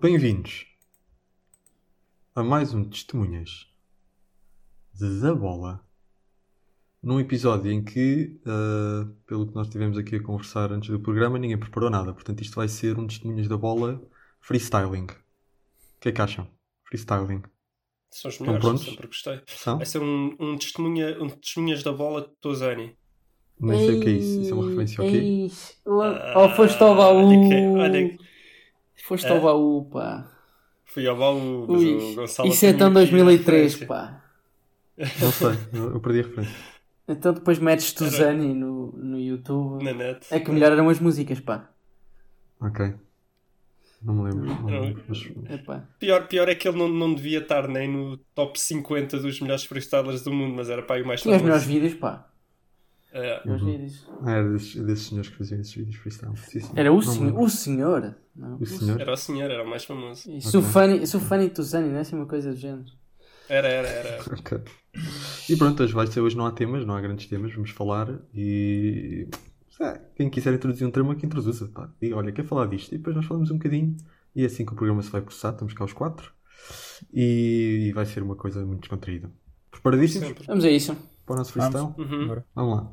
Bem-vindos a mais um Testemunhas da Bola. Num episódio em que, uh, pelo que nós tivemos aqui a conversar antes do programa, ninguém preparou nada. Portanto, isto vai ser um Testemunhas da Bola freestyling. O que é que acham? Freestyling. São os Estão melhores, prontos? sempre gostei. São? Vai ser um, um, testemunha, um testemunhas da bola de Tozani. Nem sei o que é isso. Isso é uma referência ao quê? Oh, foste ao baú. olha que- olha que- Foste É. ao baú, pá. Fui ao baú, mas Ui, o Gonçalo isso é tão aqui 2003, referência. pá. Não sei, eu perdi a referência. Então depois metes Tuzani no, no YouTube. Na net. É que melhor eram as músicas, pá. Ok. Não me lembro. Não me lembro, mas-. Pior, pior é que ele não, não devia estar nem no top 50 dos melhores freestylers do mundo, mas era para aí o mais Tinha os melhores famoso. vídeos, pá. É. Melhores vídeos. Ah, era desses, desses senhores que faziam esses vídeos freestyle. Sim, sim. Era o, lembro. o senhor. Não, O senhor? Era o senhor, era o mais famoso. E Sufani, Sufani Tuzani, não é assim uma coisa do género? Era, era, era. Ok. E pronto, hoje vai ser hoje não há temas, não há grandes temas, vamos falar e quem quiser introduzir um tema que introduza, pá. Diga, olha, quer falar disto? E depois nós falamos um bocadinho e é assim que o programa se vai processar, estamos cá os quatro e, e vai ser uma coisa muito descontraída. Preparadíssimos. Vamos a isso. para o nosso freestyle? Uhum. Vamos lá.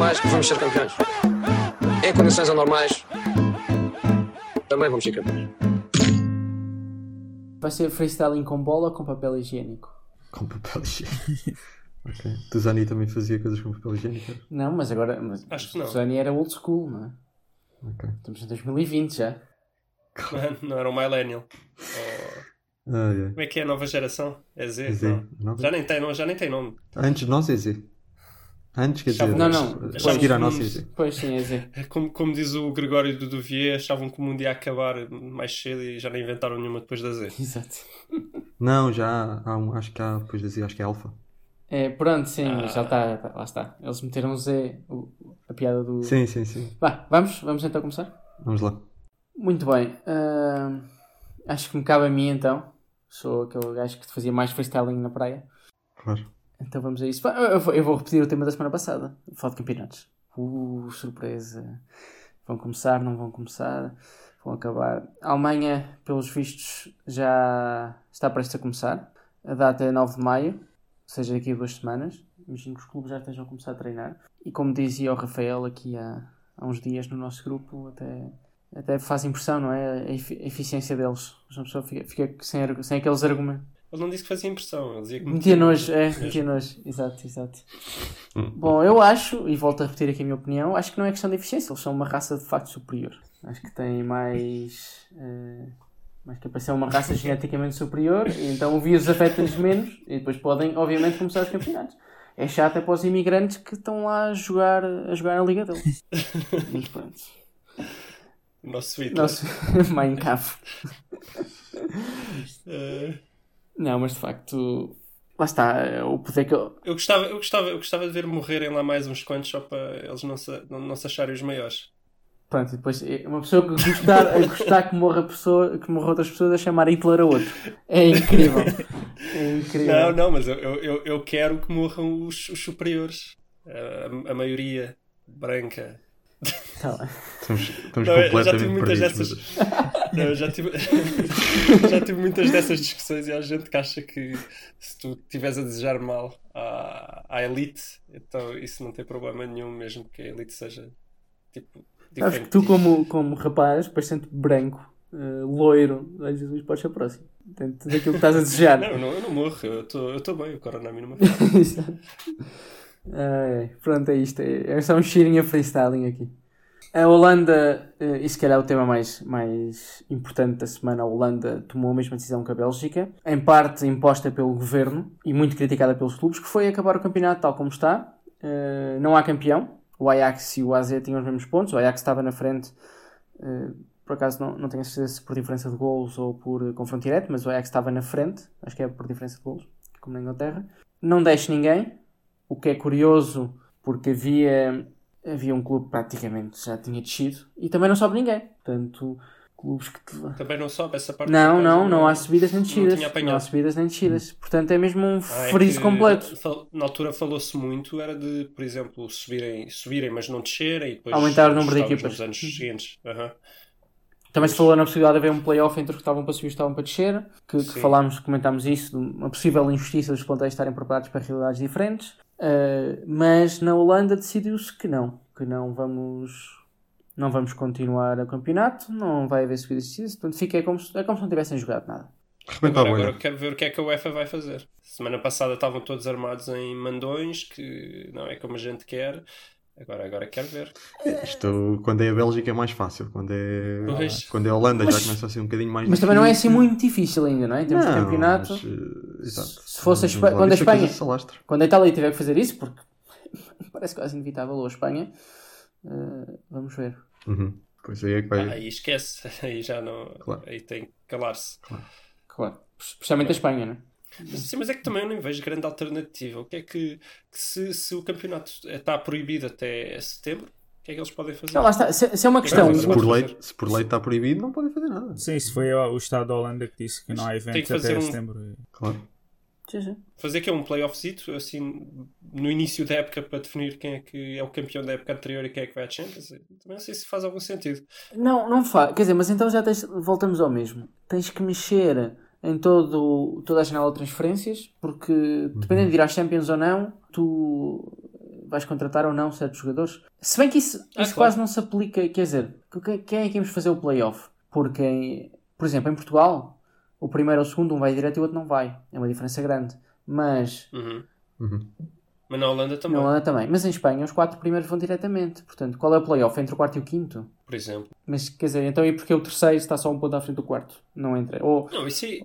Em condições normais, vamos ser campeões. Em condições anormais, também vamos ser campeões. Vai ser freestyling com bola ou com papel higiênico? Com papel higiênico. ok. Tuzani também fazia coisas com papel higiênico? Não, mas agora. Mas Acho que não. Tuzani era old school, não é? Ok. Estamos em 2020 já. Não, não era o Millennial. Ou- Ah, yeah. Como é que é a nova geração? É Z? É Z, Não. nova? Já nem tem, não, já nem tem nome. Antes de nós é Z. Antes quer dizer, Não, não. a seguir à nossa é Z. Pois sim, é Z. É Como, como diz o Gregório do Duvier, achavam que o mundo ia acabar mais cedo e já nem inventaram nenhuma depois da Z. Exato. Não, já há um, acho que há, depois dizia, acho que é Alfa. É, pronto, sim, Ah. já está, tá, lá está. Eles meteram Z, o- a piada do. Sim, sim, sim. Vá, vamos, vamos então começar? Vamos lá. Muito bem. ahm, acho que me cabe a mim então. Sou aquele gajo que fazia mais freestyling na praia. Claro. Então vamos a isso. Eu vou, repetir o tema da semana passada. Falo de campeonatos. Uh, surpresa. Vão começar, não vão começar. Vão acabar. A Alemanha, pelos vistos, já está prestes a começar. A data é 9 de maio, ou seja, daqui a duas semanas. Imagino que os clubes já estejam a começar a treinar. E como dizia o Rafael aqui há, há uns dias no nosso grupo, até, até faz impressão, não é? A, efi- a eficiência deles. Uma pessoa fica, fica sem, sem aqueles argumentos. Ele não disse que fazia impressão, ele dizia que Metia nojo, é, metia nojo, exato, exato. Bom, eu acho, e volto a repetir aqui a minha opinião, acho que não é questão de eficiência, eles são uma raça de facto superior. Acho que têm mais. eh, mais capacidade, uma raça geneticamente superior, e então o vírus afeta-lhes menos, e depois podem, obviamente, começar os campeonatos. É chato é para os imigrantes que estão lá a jogar, a jogar na liga deles. Mas pronto. Nosso Hitler. Nosso Minecraft. Eh, Não, mas de facto, lá está, é o poder que eu. eu, gostava, eu, gostava, eu gostava de ver morrerem lá mais uns quantos só para eles não se, não, não se acharem os maiores. Pronto, e depois é uma pessoa que gostar, a gostar que morra, pessoa, que morra outras pessoas a chamar Hitler a outro. É incrível. É incrível. Não, não, mas eu, eu, eu, eu quero que morram os, os superiores. A, a maioria branca. Tá bem. Estamos, estamos Não, eu já completamente tive muitas perdidos. dessas. Não, eu já tive... já tive muitas dessas discussões e há gente que acha que se tu estiveres a desejar mal à, à elite, então isso não tem problema nenhum, mesmo que a elite seja tipo. Sabes diferente que tu, como, como rapaz, bastante branco, eh, loiro, ai Jesus, podes ser próximo. Dentro daquilo que estás a desejar. Não, eu não, eu não morro, eu estou bem, o corona a mim não me pronto, é isto. É, só um cheirinho a freestyling aqui. A Holanda, eh, e se calhar o tema mais, mais importante da semana, a Holanda tomou a mesma decisão que a Bélgica, em parte imposta pelo governo e muito criticada pelos clubes, que foi acabar o campeonato tal como está. Eh, não há campeão. O Ajax e o AZ tinham os mesmos pontos. O Ajax estava na frente Eh, por acaso não, não tenho a certeza se por diferença de golos ou por confronto direto, mas o Ajax estava na frente, acho que é por diferença de golos, como na Inglaterra. Não deixe ninguém, o que é curioso porque havia, havia um clube que praticamente já tinha descido e também não sobe ninguém. Portanto, clubes que. Também não sobe essa parte. Não, não, não há subidas nem não descidas. Não, apanhado. há subidas nem descidas. Portanto, é mesmo um Ah, é friso completo. Na altura falou-se muito, era de, por exemplo, subirem, subirem mas não descerem e depois Aumentar o número de equipas. nos anos seguintes. Aham. Também se falou na possibilidade de haver um playoff entre os que estavam para subir e estavam para descer, que, que falámos, comentámos isso, de uma possível injustiça dos plantéis estarem preparados para realidades diferentes, Uh, mas na Holanda decidiu-se que não, que não vamos, não vamos continuar o campeonato, não vai haver subidas e descidas, portanto fica é como, se, é como se não tivessem jogado nada. Agora, agora quero ver o que é que a UEFA vai fazer. Semana passada estavam todos armados em mandões, que não é como a gente quer. Agora, agora quero ver. Isto, quando é a Bélgica é mais fácil. Quando é, Pois. quando é a Holanda Mas- já começa a ser um bocadinho mais Mas também não é assim difícil. muito difícil ainda, não é? Em termos de Não, campeonato. mas, eh, exato. se fosse a Vamos Espa- lá quando a Espanha-. Quando a Itália tiver que fazer isso, porque parece quase inevitável, ou a Espanha, uh, vamos ver. Uhum. Pois aí é que vai. Ah, aí esquece. Aí já não. Claro. Aí tem que calar-se. Claro. Especialmente a Espanha, não é? Mas, sim, mas é que também eu nem vejo grande alternativa. O que é que, que se, se o campeonato está proibido até setembro, o que é que eles podem fazer? Então, lá está. Se, se é uma questão. Se, por lei, se por lei está proibido, não podem fazer nada. Sim, isso foi o Estado da Holanda que disse que não há Tem eventos que fazer até um- setembro. Claro. Sim, sim. Fazer que é um playoffzito, assim, no início da época para definir quem é que é o campeão da época anterior e quem é que vai à Champions. Também não sei se faz algum sentido. Não, não faz. Quer dizer, mas então já tens, voltamos ao mesmo. Tens que mexer em todo, toda a janela de transferências, porque dependendo de ir às Champions ou não, tu vais contratar ou não certos jogadores. Se bem que isso, Ah, isso claro. quase não se aplica, quer dizer, que- quem é que íamos fazer o playoff? Porque, por exemplo, em Portugal, o primeiro ou o segundo, um vai direto e o outro não vai. É uma diferença grande. Mas Uhum. Uhum. Mas na Holanda também, na Holanda também. Mas em Espanha os quatro primeiros vão diretamente. Portanto, qual é o playoff? Entre o quarto e o quinto? Por exemplo. Mas quer dizer, então e porque o terceiro está só um ponto à frente do quarto? Não entra. Ou Não, isso aí.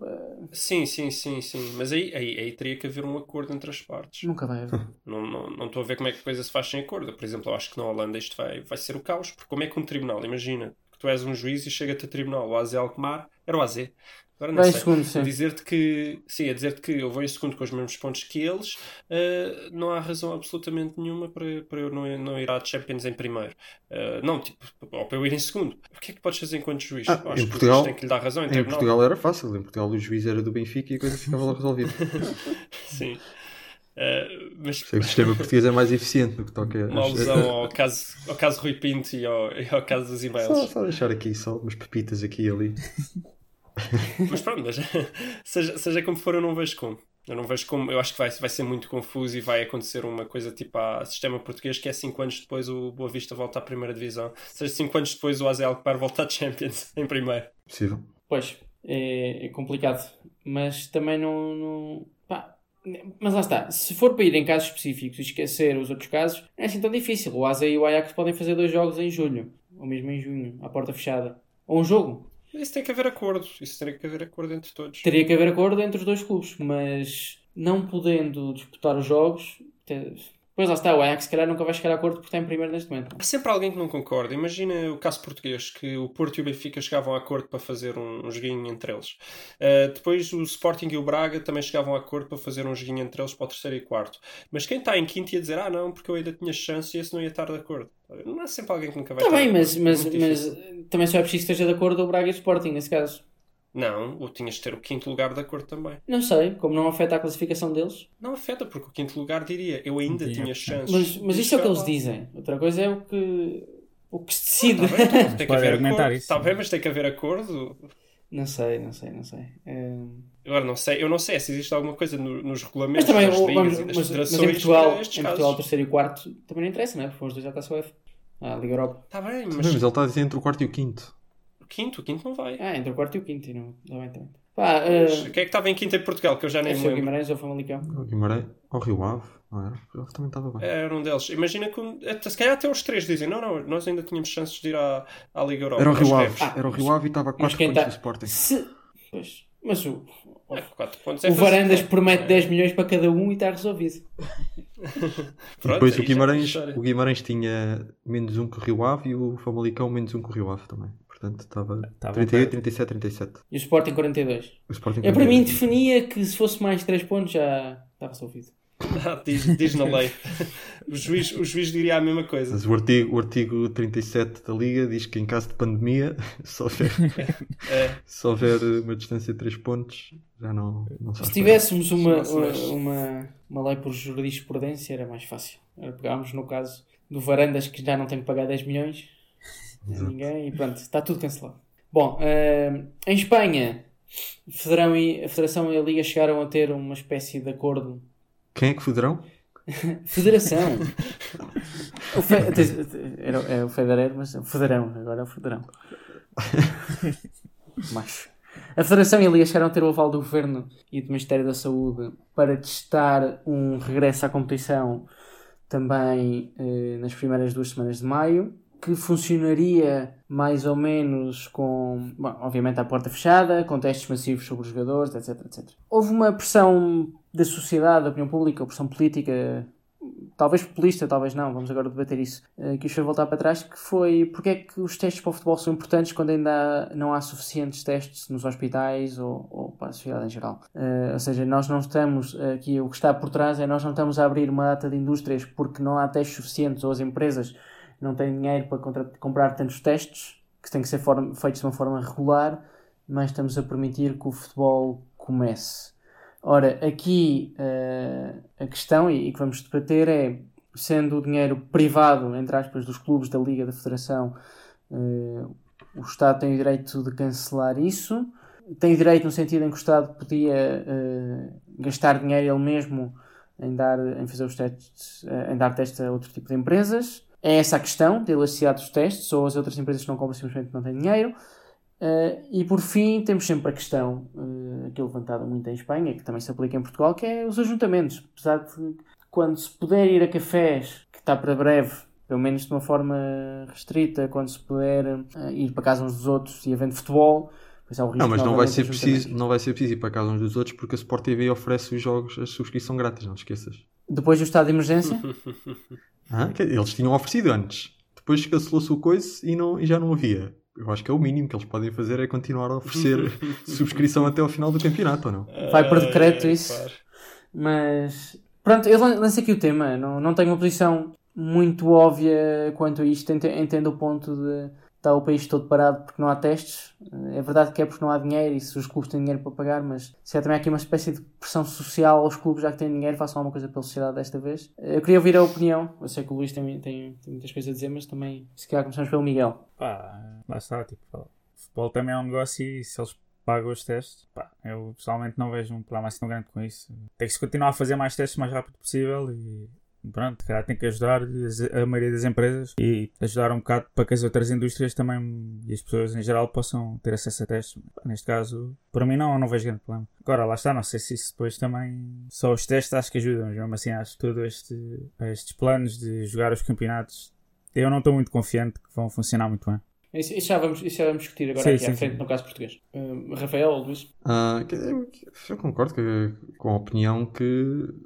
Sim, sim, sim, sim. Mas aí, aí, aí teria que haver um acordo entre as partes. nunca vai haver. Não, não, não estou a ver como é que a coisa se faz sem acordo. Por exemplo, eu acho que na Holanda isto vai, vai ser o caos. Porque como é que um tribunal, imagina que tu és um juiz e chega-te a tribunal, o AZ Alkmaar, era o AZ. Agora não Vai em sei. segundo, sim. A dizer-te que, sim, a dizer-te que eu vou em segundo com os mesmos pontos que eles, eh, não há razão absolutamente nenhuma para, para eu não, não ir à Champions em primeiro. Eh, não, tipo, ou para eu ir em segundo. O que é que podes fazer enquanto juiz? Ah, acho em que Portugal- tem que lhe dar razão em Em tribunal. Portugal era fácil. Em Portugal o juiz era do Benfica e a coisa ficava lá resolvida. Sim. Eh, mas Sei que o sistema português é mais eficiente no que toca uma a- alusão ao caso, ao caso Rui Pinto e ao, e ao caso dos e-mails. Só, só deixar aqui só umas pepitas aqui e ali. Mas pronto, mas seja, seja como for, eu não vejo como. Eu não vejo como. Eu acho que vai, vai ser muito confuso e vai acontecer uma coisa tipo a sistema português que é 5 anos depois o Boa Vista volta à primeira divisão. Seja 5 anos depois o AZ Alkmaar volta à Champions em primeiro. Possível. Pois, é, é complicado. Mas também não. não- pá, mas lá está. Se for para ir em casos específicos e esquecer os outros casos, não é assim tão difícil. O Asa e o Ajax podem fazer dois jogos em julho, ou mesmo em junho, à porta fechada. Ou um jogo. Isso tem que haver acordo. Isso tem que haver acordo entre todos. Teria que haver acordo entre os dois clubes, mas não podendo disputar os jogos. Pois lá está, o Ajax se calhar nunca vai chegar a acordo porque está em primeiro neste momento. Há sempre alguém que não concorda. Imagina o caso português, que o Porto e o Benfica chegavam a acordo para fazer um, um joguinho entre eles. Uh, depois o Sporting e o Braga também chegavam a acordo para fazer um joguinho entre eles para o terceiro e quarto. Mas quem está em quinto ia dizer, ah não, porque eu ainda tinha chance e esse não ia estar de acordo. Não há sempre alguém que nunca vai Está estar bem, de mas, acordo. mas, Muito mas difícil. também só é preciso que esteja de acordo o Braga e o Sporting nesse caso. Não, ou tinhas de ter o quinto lugar de acordo também. Não sei, como não afeta a classificação deles. Não afeta, porque o quinto lugar diria, eu ainda Tinha tinha chance. chances. Mas, mas isto é o que eles dizem. Outra coisa é o que, o que se decide. Tá bem, então, tem que haver acordo. isso. Está bem, mas tem que haver acordo. não sei, não sei, não sei. É, Agora não sei, eu não sei se existe alguma coisa no- nos Mas regulamentos também, das ligas vamos, e das mas, mas em Portugal, em. Portugal, o terceiro e o quarto também não interessa, não é? Porque foram os dois já está UEFA. Ah, a Liga Europa. Está bem, Mas, mas mas ele está a dizer entre o quarto e o quinto. O quinto, o quinto não vai. Ah, entre o quarto e o quinto, e não. Está bem, também. Pá, uh, Quem é que estava em quinto em Portugal, que eu já nem é me o lembro. Guimarães ou Famalicão. O Guimarães. Ao Rio Ave. Não era? O Rio Ave também estava bem. Era um deles. Imagina que um- até- se calhar até os três dizem: não, não, nós ainda tínhamos chances de ir à, à Liga Europa. Era o Rio Ave. queremos. Era o Rio Ave e estava a 4 quem pontos tá- do Sporting. Se... Pois, mas o, É, é o. Varandas promete É. 10 milhões para cada um e está resolvido. E depois aí o Guimarães, é o Guimarães tinha menos um que o Rio Ave e o Famalicão menos um que o Rio Ave também. Portanto, estava Estava 38, perto. 37, 37. E o Sporting 42. O Sporting Eu para mim 42. definia que se fosse mais 3 pontos já estava resolvido. Ah, diz, diz na lei. O juiz, o juiz diria a mesma coisa. Mas o artigo, o artigo 37 da Liga diz que em caso de pandemia, se houver, É. se houver uma distância de 3 pontos, já não, não se tivéssemos uma, uma, uma lei por jurisprudência era mais fácil. Era pegámos no caso do Varandas que já não tem que pagar 10 milhões Exato. ninguém e pronto, está tudo cancelado. Bom, eh, em Espanha, a Federação e, a Federação e a Liga chegaram a ter uma espécie de acordo. Quem é que federão? Federação! o fe... Era, é o Federeiro, mas o Federão, agora é o Federão. Macho. A Federação e a Liga chegaram a ter o aval do Governo e do Ministério da Saúde para testar um regresso à competição também eh, nas primeiras duas semanas de maio, que funcionaria mais ou menos com, bom, obviamente, à porta fechada, com testes massivos sobre os jogadores, etc, etc. Houve uma pressão da sociedade, da opinião pública, pressão política, talvez populista, talvez não, vamos agora debater isso, eh, que os fez voltar para trás, que foi porque é que os testes para o futebol são importantes quando ainda não há suficientes testes nos hospitais ou, ou para a sociedade em geral. Eh, ou seja, nós não estamos, aqui o que está por trás é nós não estamos a abrir uma data de indústrias porque não há testes suficientes ou as empresas não têm dinheiro para comprar tantos testes, que têm que ser feitos de uma forma regular, mas estamos a permitir que o futebol comece. Ora, aqui eh, a questão, e, e que vamos debater, é sendo o dinheiro privado, entre aspas, dos clubes, da Liga, da Federação, eh, o Estado tem o direito de cancelar isso. Tem direito no sentido em que o Estado podia eh, gastar dinheiro ele mesmo em, dar, em fazer os testes, em dar testes a outro tipo de empresas. É essa a questão, de elasticidade dos testes, ou as outras empresas que não compram simplesmente não têm dinheiro. Uh, e por fim, temos sempre a questão, uh, aqui levantada muito em Espanha, que também se aplica em Portugal, que é os ajuntamentos. Apesar de quando se puder ir a cafés, que está para breve, pelo menos de uma forma restrita, quando se puder uh, ir para casa uns dos outros e havendo futebol, pois há o risco Não, mas não vai, ser preciso, não vai ser preciso ir para casa uns dos outros porque a Sport TV oferece os jogos, a subscrição grátis, não te esqueças. Depois do estado de emergência, Ah, que- Eles tinham oferecido antes. Depois cancelou-se o coice e, não, e já não havia. Eu acho que é o mínimo que eles podem fazer é continuar a oferecer subscrição até ao final do campeonato, ou não? vai por decreto isso. claro. Mas pronto, eu lan- lancei aqui o tema. Não, não tenho uma posição muito óbvia quanto a isto. Ente- Entendo o ponto de estar o país todo parado porque não há testes. É verdade que é porque não há dinheiro e se os clubes têm dinheiro para pagar, mas se há também aqui uma espécie de pressão social aos clubes já que têm dinheiro, façam alguma coisa pela sociedade desta vez. Eu queria ouvir a opinião. Eu sei que o Luís tem, tem, tem muitas coisas a dizer, mas também se calhar começamos pelo Miguel. Pá, lá está, tipo, futebol também é um negócio e se eles pagam os testes, pá, eu pessoalmente não vejo um problema assim tão grande com isso. Tem que se continuar a fazer mais testes o mais rápido possível e pronto, cara, tem que ajudar a maioria das empresas e ajudar um bocado para que as outras indústrias também e as pessoas em geral possam ter acesso a testes. Neste caso, para mim não, não vejo grande problema. Agora, lá está, não sei se isso depois também só os testes acho que ajudam, mas mesmo assim acho que todos este, estes planos de jogar os campeonatos eu não estou muito confiante que vão funcionar muito bem. Isso, isso já, vamos, isso já vamos discutir agora Sim, aqui à sim, frente sim. no caso português. Uh, Rafael ou Luís? Ah, eu, eu concordo que- com a opinião que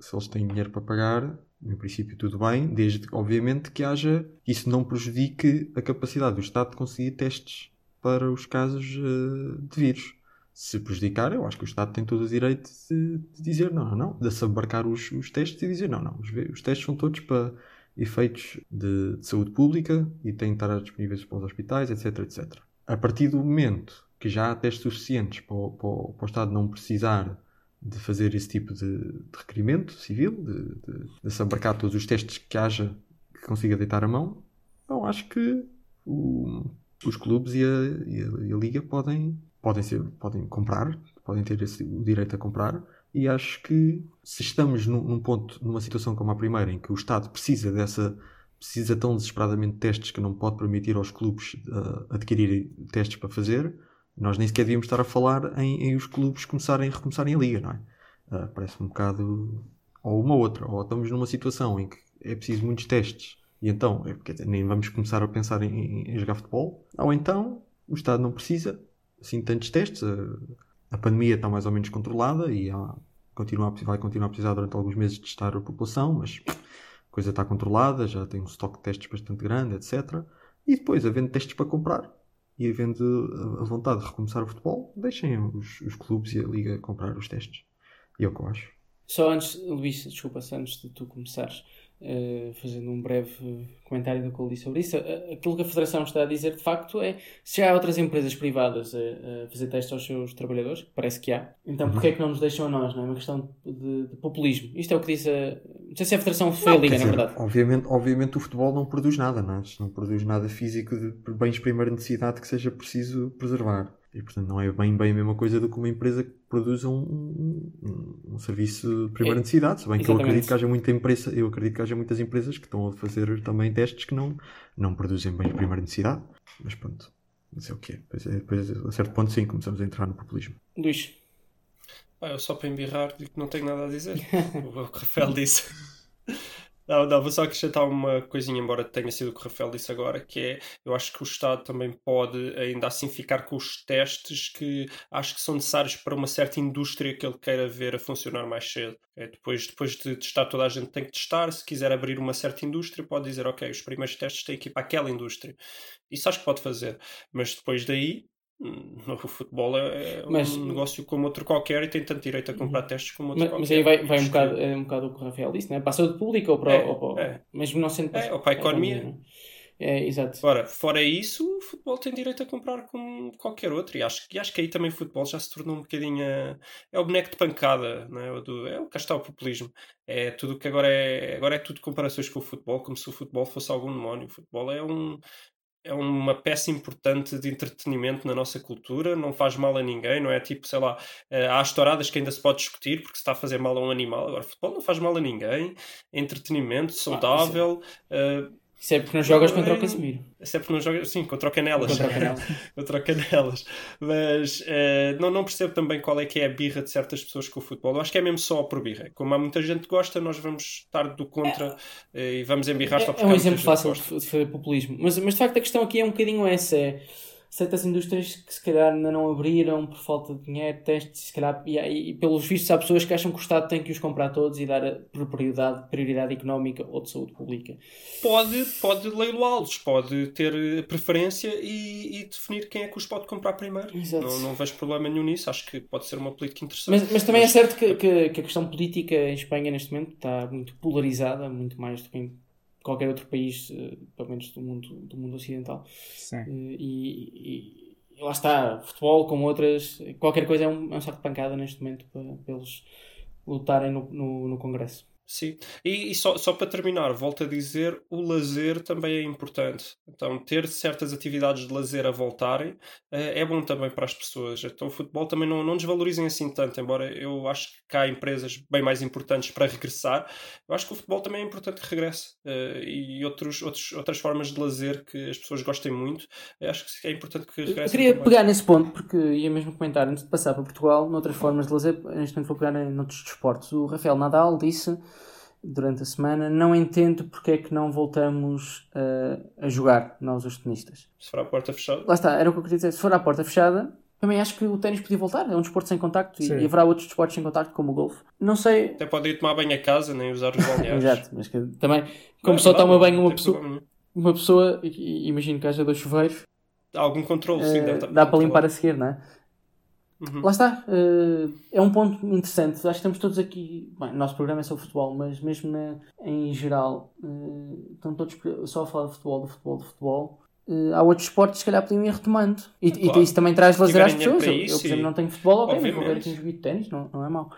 se eles têm dinheiro para pagar, no princípio tudo bem, desde obviamente que haja isso não prejudique a capacidade do Estado de conseguir testes para os casos eh, de vírus. Se prejudicar, eu acho que o Estado tem todo o direito de, de dizer não, não, não, de se abarcar os, os testes e dizer não, não, os, os testes são todos para efeitos de, de saúde pública e têm de estar disponíveis para os hospitais, etc, etc. A partir do momento que já há testes suficientes para para para o Estado não precisar de fazer esse tipo de, de requerimento civil, de, de, de se abarcar todos os testes que haja que consiga deitar a mão, eu acho que o- os clubes e a, e a- e a Liga podem, podem, ser, podem comprar, podem ter esse, o direito a comprar, e acho que se estamos num, num ponto, numa situação como a primeira, em que o Estado precisa dessa precisa tão desesperadamente de testes que não pode permitir aos clubes uh, adquirirem testes para fazer, nós nem sequer devíamos estar a falar em, em os clubes começarem, recomeçarem a liga, não é? Uh, Parece-me um bocado. Ou uma outra, ou estamos numa situação em que é preciso muitos testes e então é, nem vamos começar a pensar em, em- em jogar futebol, ou então o Estado não precisa assim tantos testes, a, a pandemia está mais ou menos controlada e há continua a- vai continuar a precisar durante alguns meses de testar a população, mas a coisa está controlada, já tem um estoque de testes bastante grande, etc. E depois, havendo testes para comprar e havendo a- a vontade de recomeçar o futebol, deixem os, os clubes e a liga comprar os testes. E é o que eu acho. Só antes, Luís, desculpa, antes de tu começares, eh, fazendo um breve comentário do que disse sobre isso, eh, aquilo que a Federação está a dizer de facto é se há outras empresas privadas a, a fazer testes aos seus trabalhadores, parece que há, então porquê é que não nos deixam a nós? Não é uma questão de, de populismo. Isto é o que diz a. Não sei se a Federação foi a Liga, na dizer, verdade. Obviamente, obviamente o futebol não produz nada, não é? Não produz nada físico de bens de primeira necessidade que seja preciso preservar. E portanto não é bem, bem a mesma coisa do que uma empresa que produz um, um, um- serviço de primeira É, necessidade. Se bem que eu acredito que haja muita empresa, eu acredito que haja muitas empresas que estão a fazer também testes que não, não produzem bens de primeira necessidade. Mas pronto, não sei o que é. Depois, é- depois, a certo ponto sim, começamos a entrar no populismo. Luís, Pá, eu só para embirrar digo que não tenho nada a dizer. o que o Rafael disse. Não, não, vou só acrescentar uma coisinha, embora tenha sido o que o Rafael disse agora, que é, eu acho que o Estado também pode ainda assim ficar com os testes que acho que são necessários para uma certa indústria que ele queira ver a funcionar mais cedo. É, depois, depois de testar, toda a gente tem que testar. Se quiser abrir uma certa indústria, pode dizer, ok, os primeiros testes têm que ir para aquela indústria. Isso acho que pode fazer. Mas depois daí, o futebol é, é Mas- um negócio como outro qualquer e tem tanto direito a comprar testes como outro mas, qualquer. mas aí vai, vai um, bocado, é um bocado o que o Rafael disse, não é? Para a saúde pública ou para, É, ou para é. mesmo não sendo É, ou para a economia. não é? É, exato. Fora, fora isso, o futebol tem direito a comprar como qualquer outro. E acho, e acho que aí também o futebol já se tornou um bocadinho. a- É o boneco de pancada, não é? O do, é o o populismo. É tudo que agora é. Agora é tudo comparações com o futebol, como se o futebol fosse algum demónio. O futebol é um. É uma peça importante de entretenimento na nossa cultura, não faz mal a ninguém, não é tipo, sei lá, eh, há estouradas que ainda se pode discutir porque se está a fazer mal a um animal. Agora, futebol não faz mal a ninguém, é entretenimento, saudável. eh, Isso é porque não jogas contra é- o Casemiro. Sempre não joga, sim, contra o Canelas. Contra o Canelas. contra o Canelas. Mas eh, não, não percebo também qual é que é a birra de certas pessoas com o futebol. Eu acho que é mesmo só por birra. Como há muita gente que gosta, nós vamos estar do contra eh, e vamos embirrar só É, porque é um exemplo fácil de de fazer populismo. Mas, mas de facto a questão aqui é um bocadinho essa. É certas indústrias que se calhar ainda não abriram por falta de dinheiro, testes, se calhar, e, e pelos vistos há pessoas que acham que o Estado tem que os comprar todos e dar a prioridade, prioridade económica ou de saúde pública. Pode, pode leiloá-los, pode ter eh, preferência e, e definir quem é que os pode comprar primeiro. Exato. Não, não vejo problema nenhum nisso. Acho que pode ser uma política interessante. Mas, mas também é certo que, que, que a questão política em Espanha neste momento está muito polarizada, muito mais do que em qualquer outro país, eh, pelo menos do mundo, do mundo ocidental. Sim. Eh, E, e- e lá está, futebol como outras, qualquer coisa é um, é um saco de pancada neste momento para, para eles lutarem no, no, no Congresso. Sim, e, e só, só para terminar, volto a dizer, o lazer também é importante. Então, ter certas atividades de lazer a voltarem eh, é bom também para as pessoas. Então, o futebol também não, não desvalorizem assim tanto, embora eu acho que há empresas bem mais importantes para regressar. Eu acho que o futebol também é importante que regresse. Eh, e outros, outros, outras formas de lazer que as pessoas gostem muito, eu acho que é importante que Eu regressem. queria também. pegar nesse ponto, porque ia mesmo comentar antes de passar para Portugal, noutras formas de lazer, neste momento vou pegar em noutros desportos. O Rafael Nadal disse durante a semana: Não entendo porque é que não voltamos eh, a jogar, nós os tenistas. Se for a porta fechada. Lá está, era o que eu queria dizer. Se for à porta fechada, também acho que o ténis podia voltar. É um desporto sem contacto e, Sim. e haverá outros desportos sem contacto, como o golfe. Não sei. Até podem ir tomar banho a casa, nem usar os balneários. Exato, mas que também, como Não, só é toma verdade, banho uma pessoa, problema uma pessoa, e- e imagino que haja dois chuveiros, Há algum controle, sim, eh, deve estar dá para limpar a seguir, não é? Uhum. Lá está, eh, é um ponto interessante. Acho que estamos todos aqui. Bem, o nosso programa é sobre futebol, mas mesmo na- em geral, eh, estão todos só a falar de futebol, de futebol, de futebol. Eh, há outros esportes que se calhar podiam ir retomando. E, e Claro. isso também traz lazer às pessoas. Eu, eu, por exemplo, e- não tenho futebol, ok, mas vou ver aqui um jogo de ténis, não, não é mau.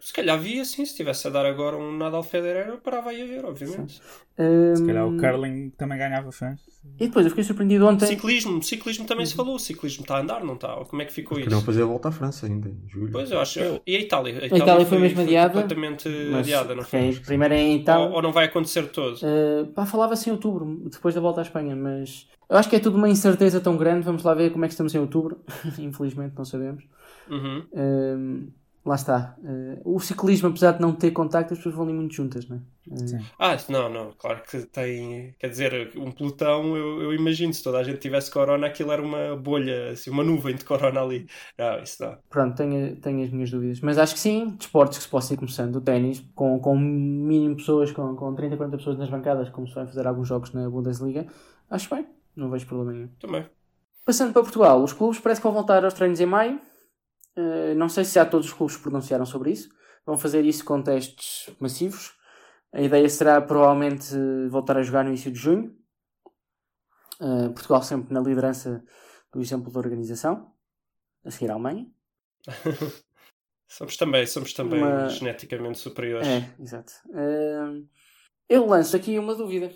Se calhar via sim, se estivesse a dar agora um Nadal Federer, eu parava aí a ver, obviamente. Eh, Se calhar o curling também ganhava fãs. E depois eu fiquei surpreendido ontem. Ciclismo, ciclismo também se falou, o ciclismo está a andar, não está? Como é que ficou Queriam isso? fazer a volta à França ainda, em julho. Pois eu acho. E a Itália? A Itália foi mesmo adiada, completamente Mas adiada, não foi? primeiro é em Itália. Ou, ou não vai acontecer todo? Uh, pá, falava-se em outubro, depois da volta à Espanha, mas eu acho que é tudo uma incerteza tão grande. Vamos lá ver como é que estamos em outubro. Infelizmente, não sabemos. Uhum. Um, lá está. Eh, o ciclismo, apesar de não ter contacto, as pessoas vão ali muito juntas, não é? Sim. Ah, não, não, claro que tem. Quer dizer, um pelotão, eu, eu imagino, se toda a gente tivesse corona, aquilo era uma bolha, assim, uma nuvem de corona ali. Não, isso não. Pronto, tenho, tenho as minhas dúvidas. Mas acho que sim, desportos que se possa ir começando. O ténis, com, com mínimo de pessoas, com, com 30, 40 pessoas nas bancadas, como se vai fazer alguns jogos na Bundesliga, acho bem. Não vejo problema nenhum. Também. Passando para Portugal, os clubes parece que vão voltar aos treinos em maio. Uh, não sei se já todos os clubes pronunciaram sobre isso. Vão fazer isso com testes massivos. A ideia será provavelmente voltar a jogar no início de junho. Uh, Portugal sempre na liderança do exemplo da organização, a seguir à Alemanha. somos também, somos também Uma- geneticamente superiores. É, exato. Uh, eu lanço aqui uma dúvida.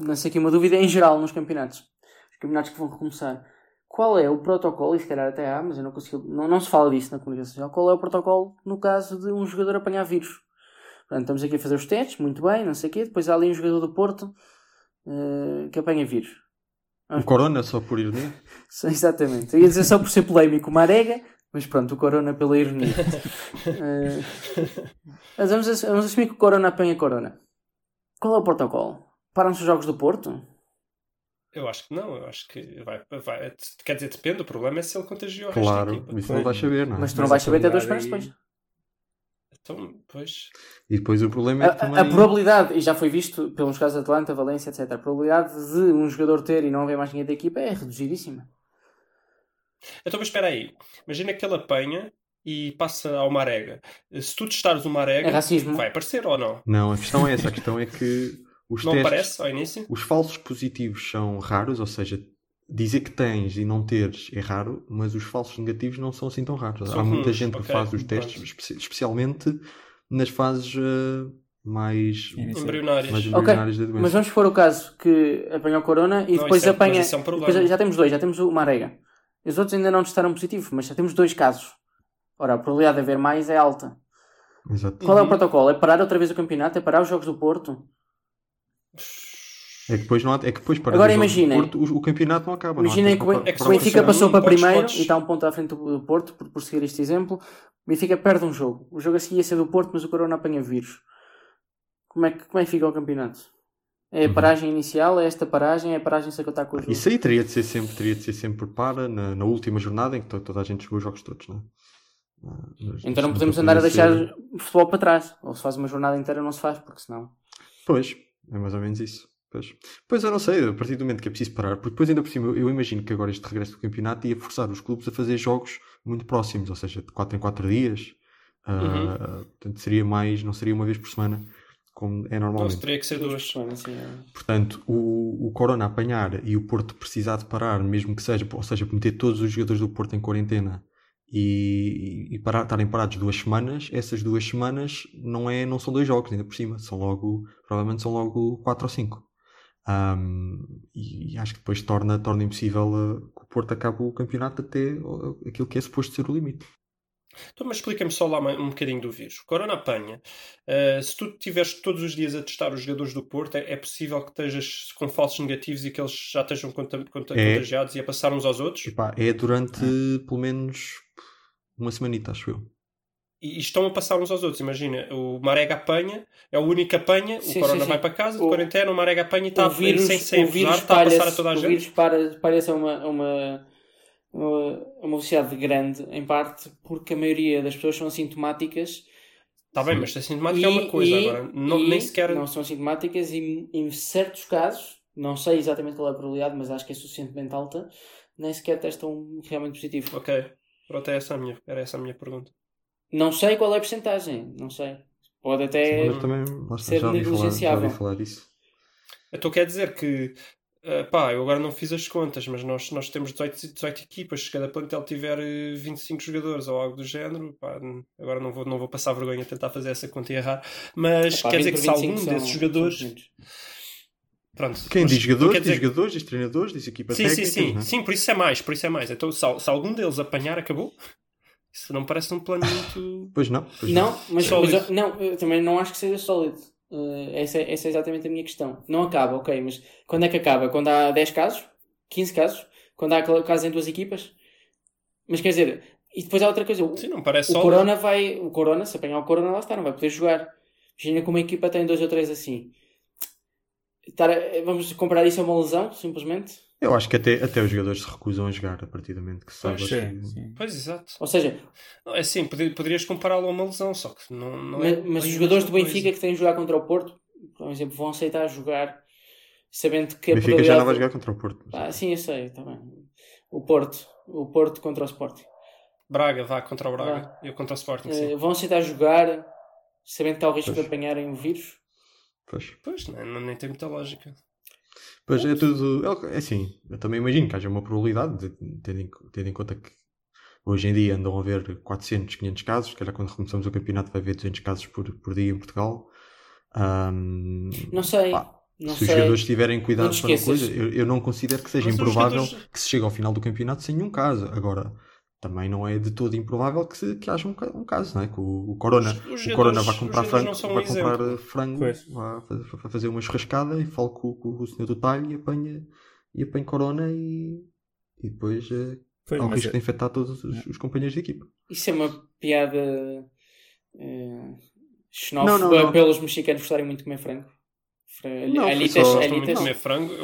Lanço aqui uma dúvida em geral nos campeonatos. Os campeonatos que vão recomeçar. Qual é o protocolo, e se calhar até há, mas eu não consigo. Não, não se fala disso na comunicação social. Qual é o protocolo no caso de um jogador apanhar vírus? Portanto, estamos aqui a fazer os testes, muito bem, não sei o quê. Depois há ali um jogador do Porto uh, que apanha vírus. O Corona, só por ironia. Exatamente. Eu ia dizer só por ser polémico uma arega, mas pronto, o Corona pela ironia. Eh, mas vamos, vamos assumir que o Corona apanha Corona. Qual é o protocolo? Param-se os jogos do Porto? Eu acho que não, eu acho que vai, vai. Quer dizer, depende, o problema é se ele contagiou o resto da Claro, equipa. isso não vais saber, não é? Mas tu não vais saber até duas semanas depois. Então, pois. E depois o problema é A, que a- também... a probabilidade, e já foi visto pelos casos de Atlanta, Valência, etc., a probabilidade de um jogador ter e não haver mais ninguém da equipa é reduzidíssima. Então, mas espera aí. Imagina que ele apanha e passa ao Marega. Se tu testares o Marega, É racismo. vai aparecer ou não? Não, a questão é essa. A questão é que os Não testes... aparece ao início? Os falsos positivos são raros, ou seja, dizer que tens e não teres é raro, mas os falsos negativos não são assim tão raros. São Há muita gente que ok, faz os testes, espe- especialmente nas fases eh, mais, Inicial. Embrionários. mais embrionárias da doença. Mas vamos pôr o caso que apanhou Corona e Não, depois é- apanha. mas isso é um problema. depois já temos dois, já temos o Marega. Os outros ainda não testaram positivo, mas já temos dois casos. Ora, a probabilidade de haver mais é alta. Exato. Qual é o Uhum. protocolo? É parar outra vez o campeonato? É parar os jogos do Porto? É que depois não há, é que depois para Agora imaginem. Porto, o, o campeonato não acaba. Imaginem que é que o Benfica passou para podes- primeiro podes- e está um ponto à frente do Porto, por, por seguir este exemplo. O Benfica perde um jogo. O jogo a seguir ia ser do Porto, mas o Corona apanha vírus. Como é que, como é que fica o campeonato? É a Uhum. paragem inicial? É esta paragem? É a paragem sem contar com o jogo? Isso aí teria de ser sempre, teria de ser sempre para na, na última jornada em que to- toda a gente jogou os jogos todos, não é? Ah, mas- Então não podemos andar a deixar ser- o futebol para trás. Ou se faz uma jornada inteira não se faz, porque senão... Pois, é mais ou menos isso. Pois. pois eu não sei, a partir do momento que é preciso parar, porque depois ainda por cima eu, imagino que agora este regresso do campeonato ia forçar os clubes a fazer jogos muito próximos, ou seja, de 4 em 4 dias. Ah, Uhum. portanto, seria mais, não seria uma vez por semana, como é Então, normalmente. teria que ser duas. Assim, é. Portanto, o, o Corona apanhar e o Porto precisar de parar, mesmo que seja, ou seja, meter todos os jogadores do Porto em quarentena e, e parar, estarem parados duas semanas, essas duas semanas não, é, não são dois jogos, ainda por cima, são logo, provavelmente são logo quatro ou cinco. Ahm, e, acho que depois torna, torna impossível uh, que o Porto acabe o campeonato até uh, aquilo que é suposto ser o limite. Então, mas explica-me só lá um bocadinho do vírus. Corona apanha. Uh, se tu tiveres todos os dias a testar os jogadores do Porto, é, é possível que estejas com falsos negativos e que eles já estejam É. contagiados e a passar uns aos outros? Epá, é durante pelo menos uma semanita, acho eu. E, e estão a passar uns aos outros. Imagina, o Marega apanha, é o único que apanha, Sim, o Corona sim, sim. vai para casa, de O- quarentena, o Marega apanha e está o vírus, sem, sem o vírus está a passar a toda a o gente. vírus para- parece a uma, a uma, uma, uma velocidade grande, em parte porque a maioria das pessoas são assintomáticas Está bem, mas ser sintomático é uma coisa. e- Agora, não, e nem sequer. não são assintomáticas e em certos casos, não sei exatamente qual é a probabilidade, mas acho que é suficientemente alta, nem sequer testam realmente positivo. Ok, pronto, é essa a minha, era essa a minha pergunta. Não sei qual é a porcentagem, não sei. Pode até. Mas também, ser já ouvi falar, já negligenciável. falar disso. Então quer dizer que, eh, pá, eu agora não fiz as contas, mas nós, nós temos 18, 18 equipas, se cada plantel tiver eh, 25 jogadores ou algo do género, pá, agora não vou, não vou passar vergonha a tentar fazer essa conta e errar, mas Epá, quer dizer 20 que se 25 algum desses jogadores. Pronto, Quem mas diz jogadores, diz dizer- jogadores, diz treinadores, diz equipa Sim, sim, técnica. sim, não é? sim, por isso é mais, por isso é mais. Então se, se algum deles apanhar, acabou. Isso não parece um plano muito. Pois não. Pois Não, mas, Sólido. mas eu- não, eu também não acho que seja sólido. Eh, essa, é- essa é exatamente a minha questão. Não acaba, ok, mas quando é que acaba? Quando há 10 casos? 15 casos? Quando há aquele caso em duas equipas? Mas quer dizer, E depois há outra coisa. O, Sim, não parece o. Corona vai. O Corona, se apanhar o Corona, lá está, não vai poder jogar. Imagina que uma equipa tem dois ou três assim. Estar a- vamos comparar isso a uma lesão, simplesmente. Eu acho que até, até os jogadores se recusam a jogar a partir do momento que se sabe Pois, que- Sim, sim. Pois, exato. Ou seja, é assim, pode- poderias compará-lo a uma lesão, só que não, não mas, é. mas os jogadores do Benfica coisa. que têm de jogar contra o Porto, por exemplo, vão aceitar jogar sabendo que O a Benfica já não vai probabilidade- jogar contra o Porto. Ah, sim, eu sei, também. O Porto. O Porto contra o Sporting. Braga, vá contra o Braga. Eu contra o Sporting, sim. vão aceitar jogar sabendo que há o risco Pois. de apanharem o vírus. Pois. Pois, não, não- nem tem muita lógica. Pois é tudo. É assim, eu também imagino que haja uma probabilidade, de, tendo, em, tendo em conta que hoje em dia andam a haver 400, 500 casos, se calhar quando começamos o campeonato vai haver 200 casos por, por dia em Portugal. Ahm, Não sei. pá, não se os sei. jogadores tiverem cuidado para esqueças. coisa, eu, eu não considero que seja Mas os improvável jogadores- que se chegue ao final do campeonato sem nenhum caso. Agora, também não é de todo improvável que, se, que haja um, um caso, não é? Que o, o Corona, Os- os o Corona vai comprar frango, não vai comprar frango, Pois. vai fa- fa- fazer uma churrascada e fala com, com o senhor do talho e apanha, e apanha Corona e, e depois eh, Pois, há o risco de infectar todos os, os companheiros de equipa. Isso é uma piada Não, xenófoba não, não. pelos mexicanos gostarem muito de comer frango. Não, alitas, só- Gosto muito comer frango.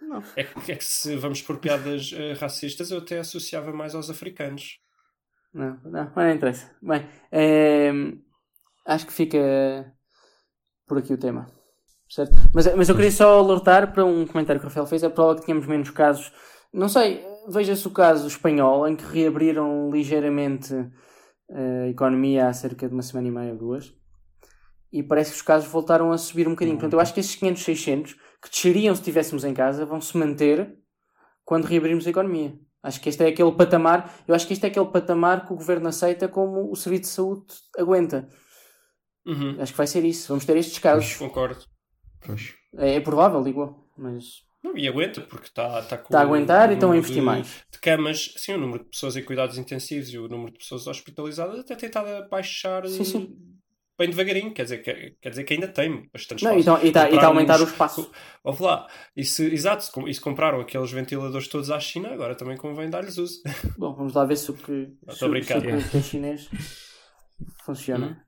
Não. É, que- é que se vamos por piadas eh, racistas, eu até associava mais aos africanos. Não, não, mas não interessa. Bem, ehm, acho que fica por aqui o tema. Certo? Mas, mas eu queria só alertar para um comentário que o Rafael fez. É provável que tínhamos menos casos. Não sei, veja-se o caso espanhol, em que reabriram ligeiramente eh, a economia há cerca de uma semana e meia ou duas. E parece que os casos voltaram a subir um bocadinho. Portanto, eu acho que esses 500, 600, que desceriam se estivéssemos em casa, vão se manter quando reabrirmos a economia. Acho que este é aquele patamar, eu acho que este é aquele patamar que o governo aceita como o serviço de saúde aguenta. Uhum. Acho que vai ser isso. Vamos ter estes casos. Concordo. Pois. É, é provável, digo mas Não, e aguenta, porque está tá com está a aguentar e estão a investir de, mais. de camas, sim, o número de pessoas em cuidados intensivos e o número de pessoas hospitalizadas até tem estado a baixar Sim, sim. Bem devagarinho. Quer dizer que, quer dizer que ainda tem bastante Não, espaço. e está a Compraram aumentar o uns- espaço. Ouve lá, e se, exato, e se compraram aqueles ventiladores todos à China, agora também convém dar-lhes uso. Bom, vamos lá ver se o que, Não, se, o- brincando. se o que- que é chinês funciona.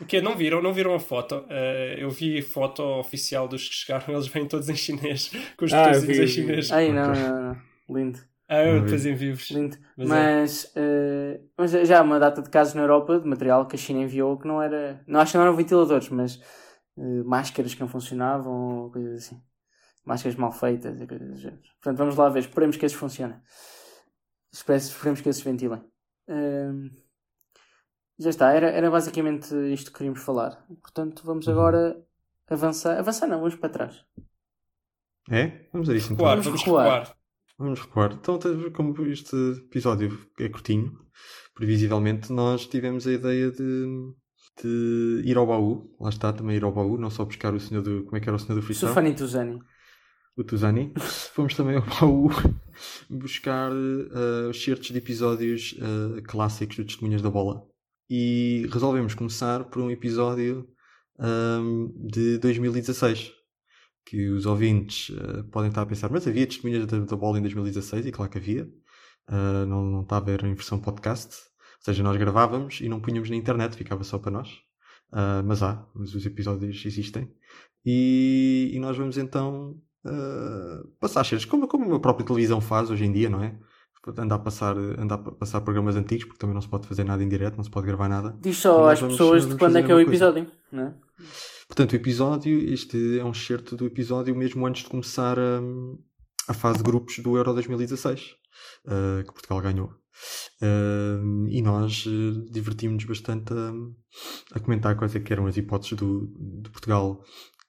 O quê? Não viram? Não viram a foto? Eh, eu vi a foto oficial dos que chegaram, eles vêm todos em chinês, com os Ah, em chinês. Ai, não, não, não. Lindo. Ah, eu Não depois vi. envio-vos. Mas Mas, é. eh, mas já há uma data de casos na Europa de material que a China enviou que não era. Não acho que não eram ventiladores, mas eh, máscaras que não funcionavam ou coisas assim. Máscaras mal feitas e coisas do género. Portanto, vamos lá ver. Esperemos que esses funcionem. Espere- Esperemos que esses ventilem. Ehm, já está. Era, era basicamente isto que queríamos falar. Portanto, vamos agora avançar. Avançar não, vamos para trás. É? Vamos a isso então. Recuar, Vamos vamos recuar. Vamos recuar. Então, como este episódio é curtinho, previsivelmente nós tivemos a ideia de, de ir ao baú. Lá está, também ir ao baú, não só buscar o senhor do. Como é que era o senhor do freestyle? Sufani Tuzani. O Tuzani. Fomos também ao baú buscar uh, os certos de episódios uh, clássicos do Testemunhas da Bola. E resolvemos começar por um episódio um, de 2016 que os ouvintes uh, podem estar a pensar, mas havia testemunhas da, da bola em 2016? E claro que havia. Uh, não, não estava em versão podcast. Ou seja, nós gravávamos e não punhamos na internet, ficava só para nós. Uh, mas há, mas os episódios existem. E, e nós vamos então passar cenas, como, como a própria televisão faz hoje em dia, não é? Andar a, passar, andar a passar programas antigos, porque também não se pode fazer nada em direto, não se pode gravar nada. Diz só nós às pessoas de quando é que é o uma coisa. episódio. Não é? Portanto, o episódio, este é um excerto do episódio mesmo antes de começar a, a fase de grupos do Euro 2016, eh, que Portugal ganhou. Eh, e nós eh, divertimos-nos bastante a, a comentar quais é que eram as hipóteses do, de Portugal,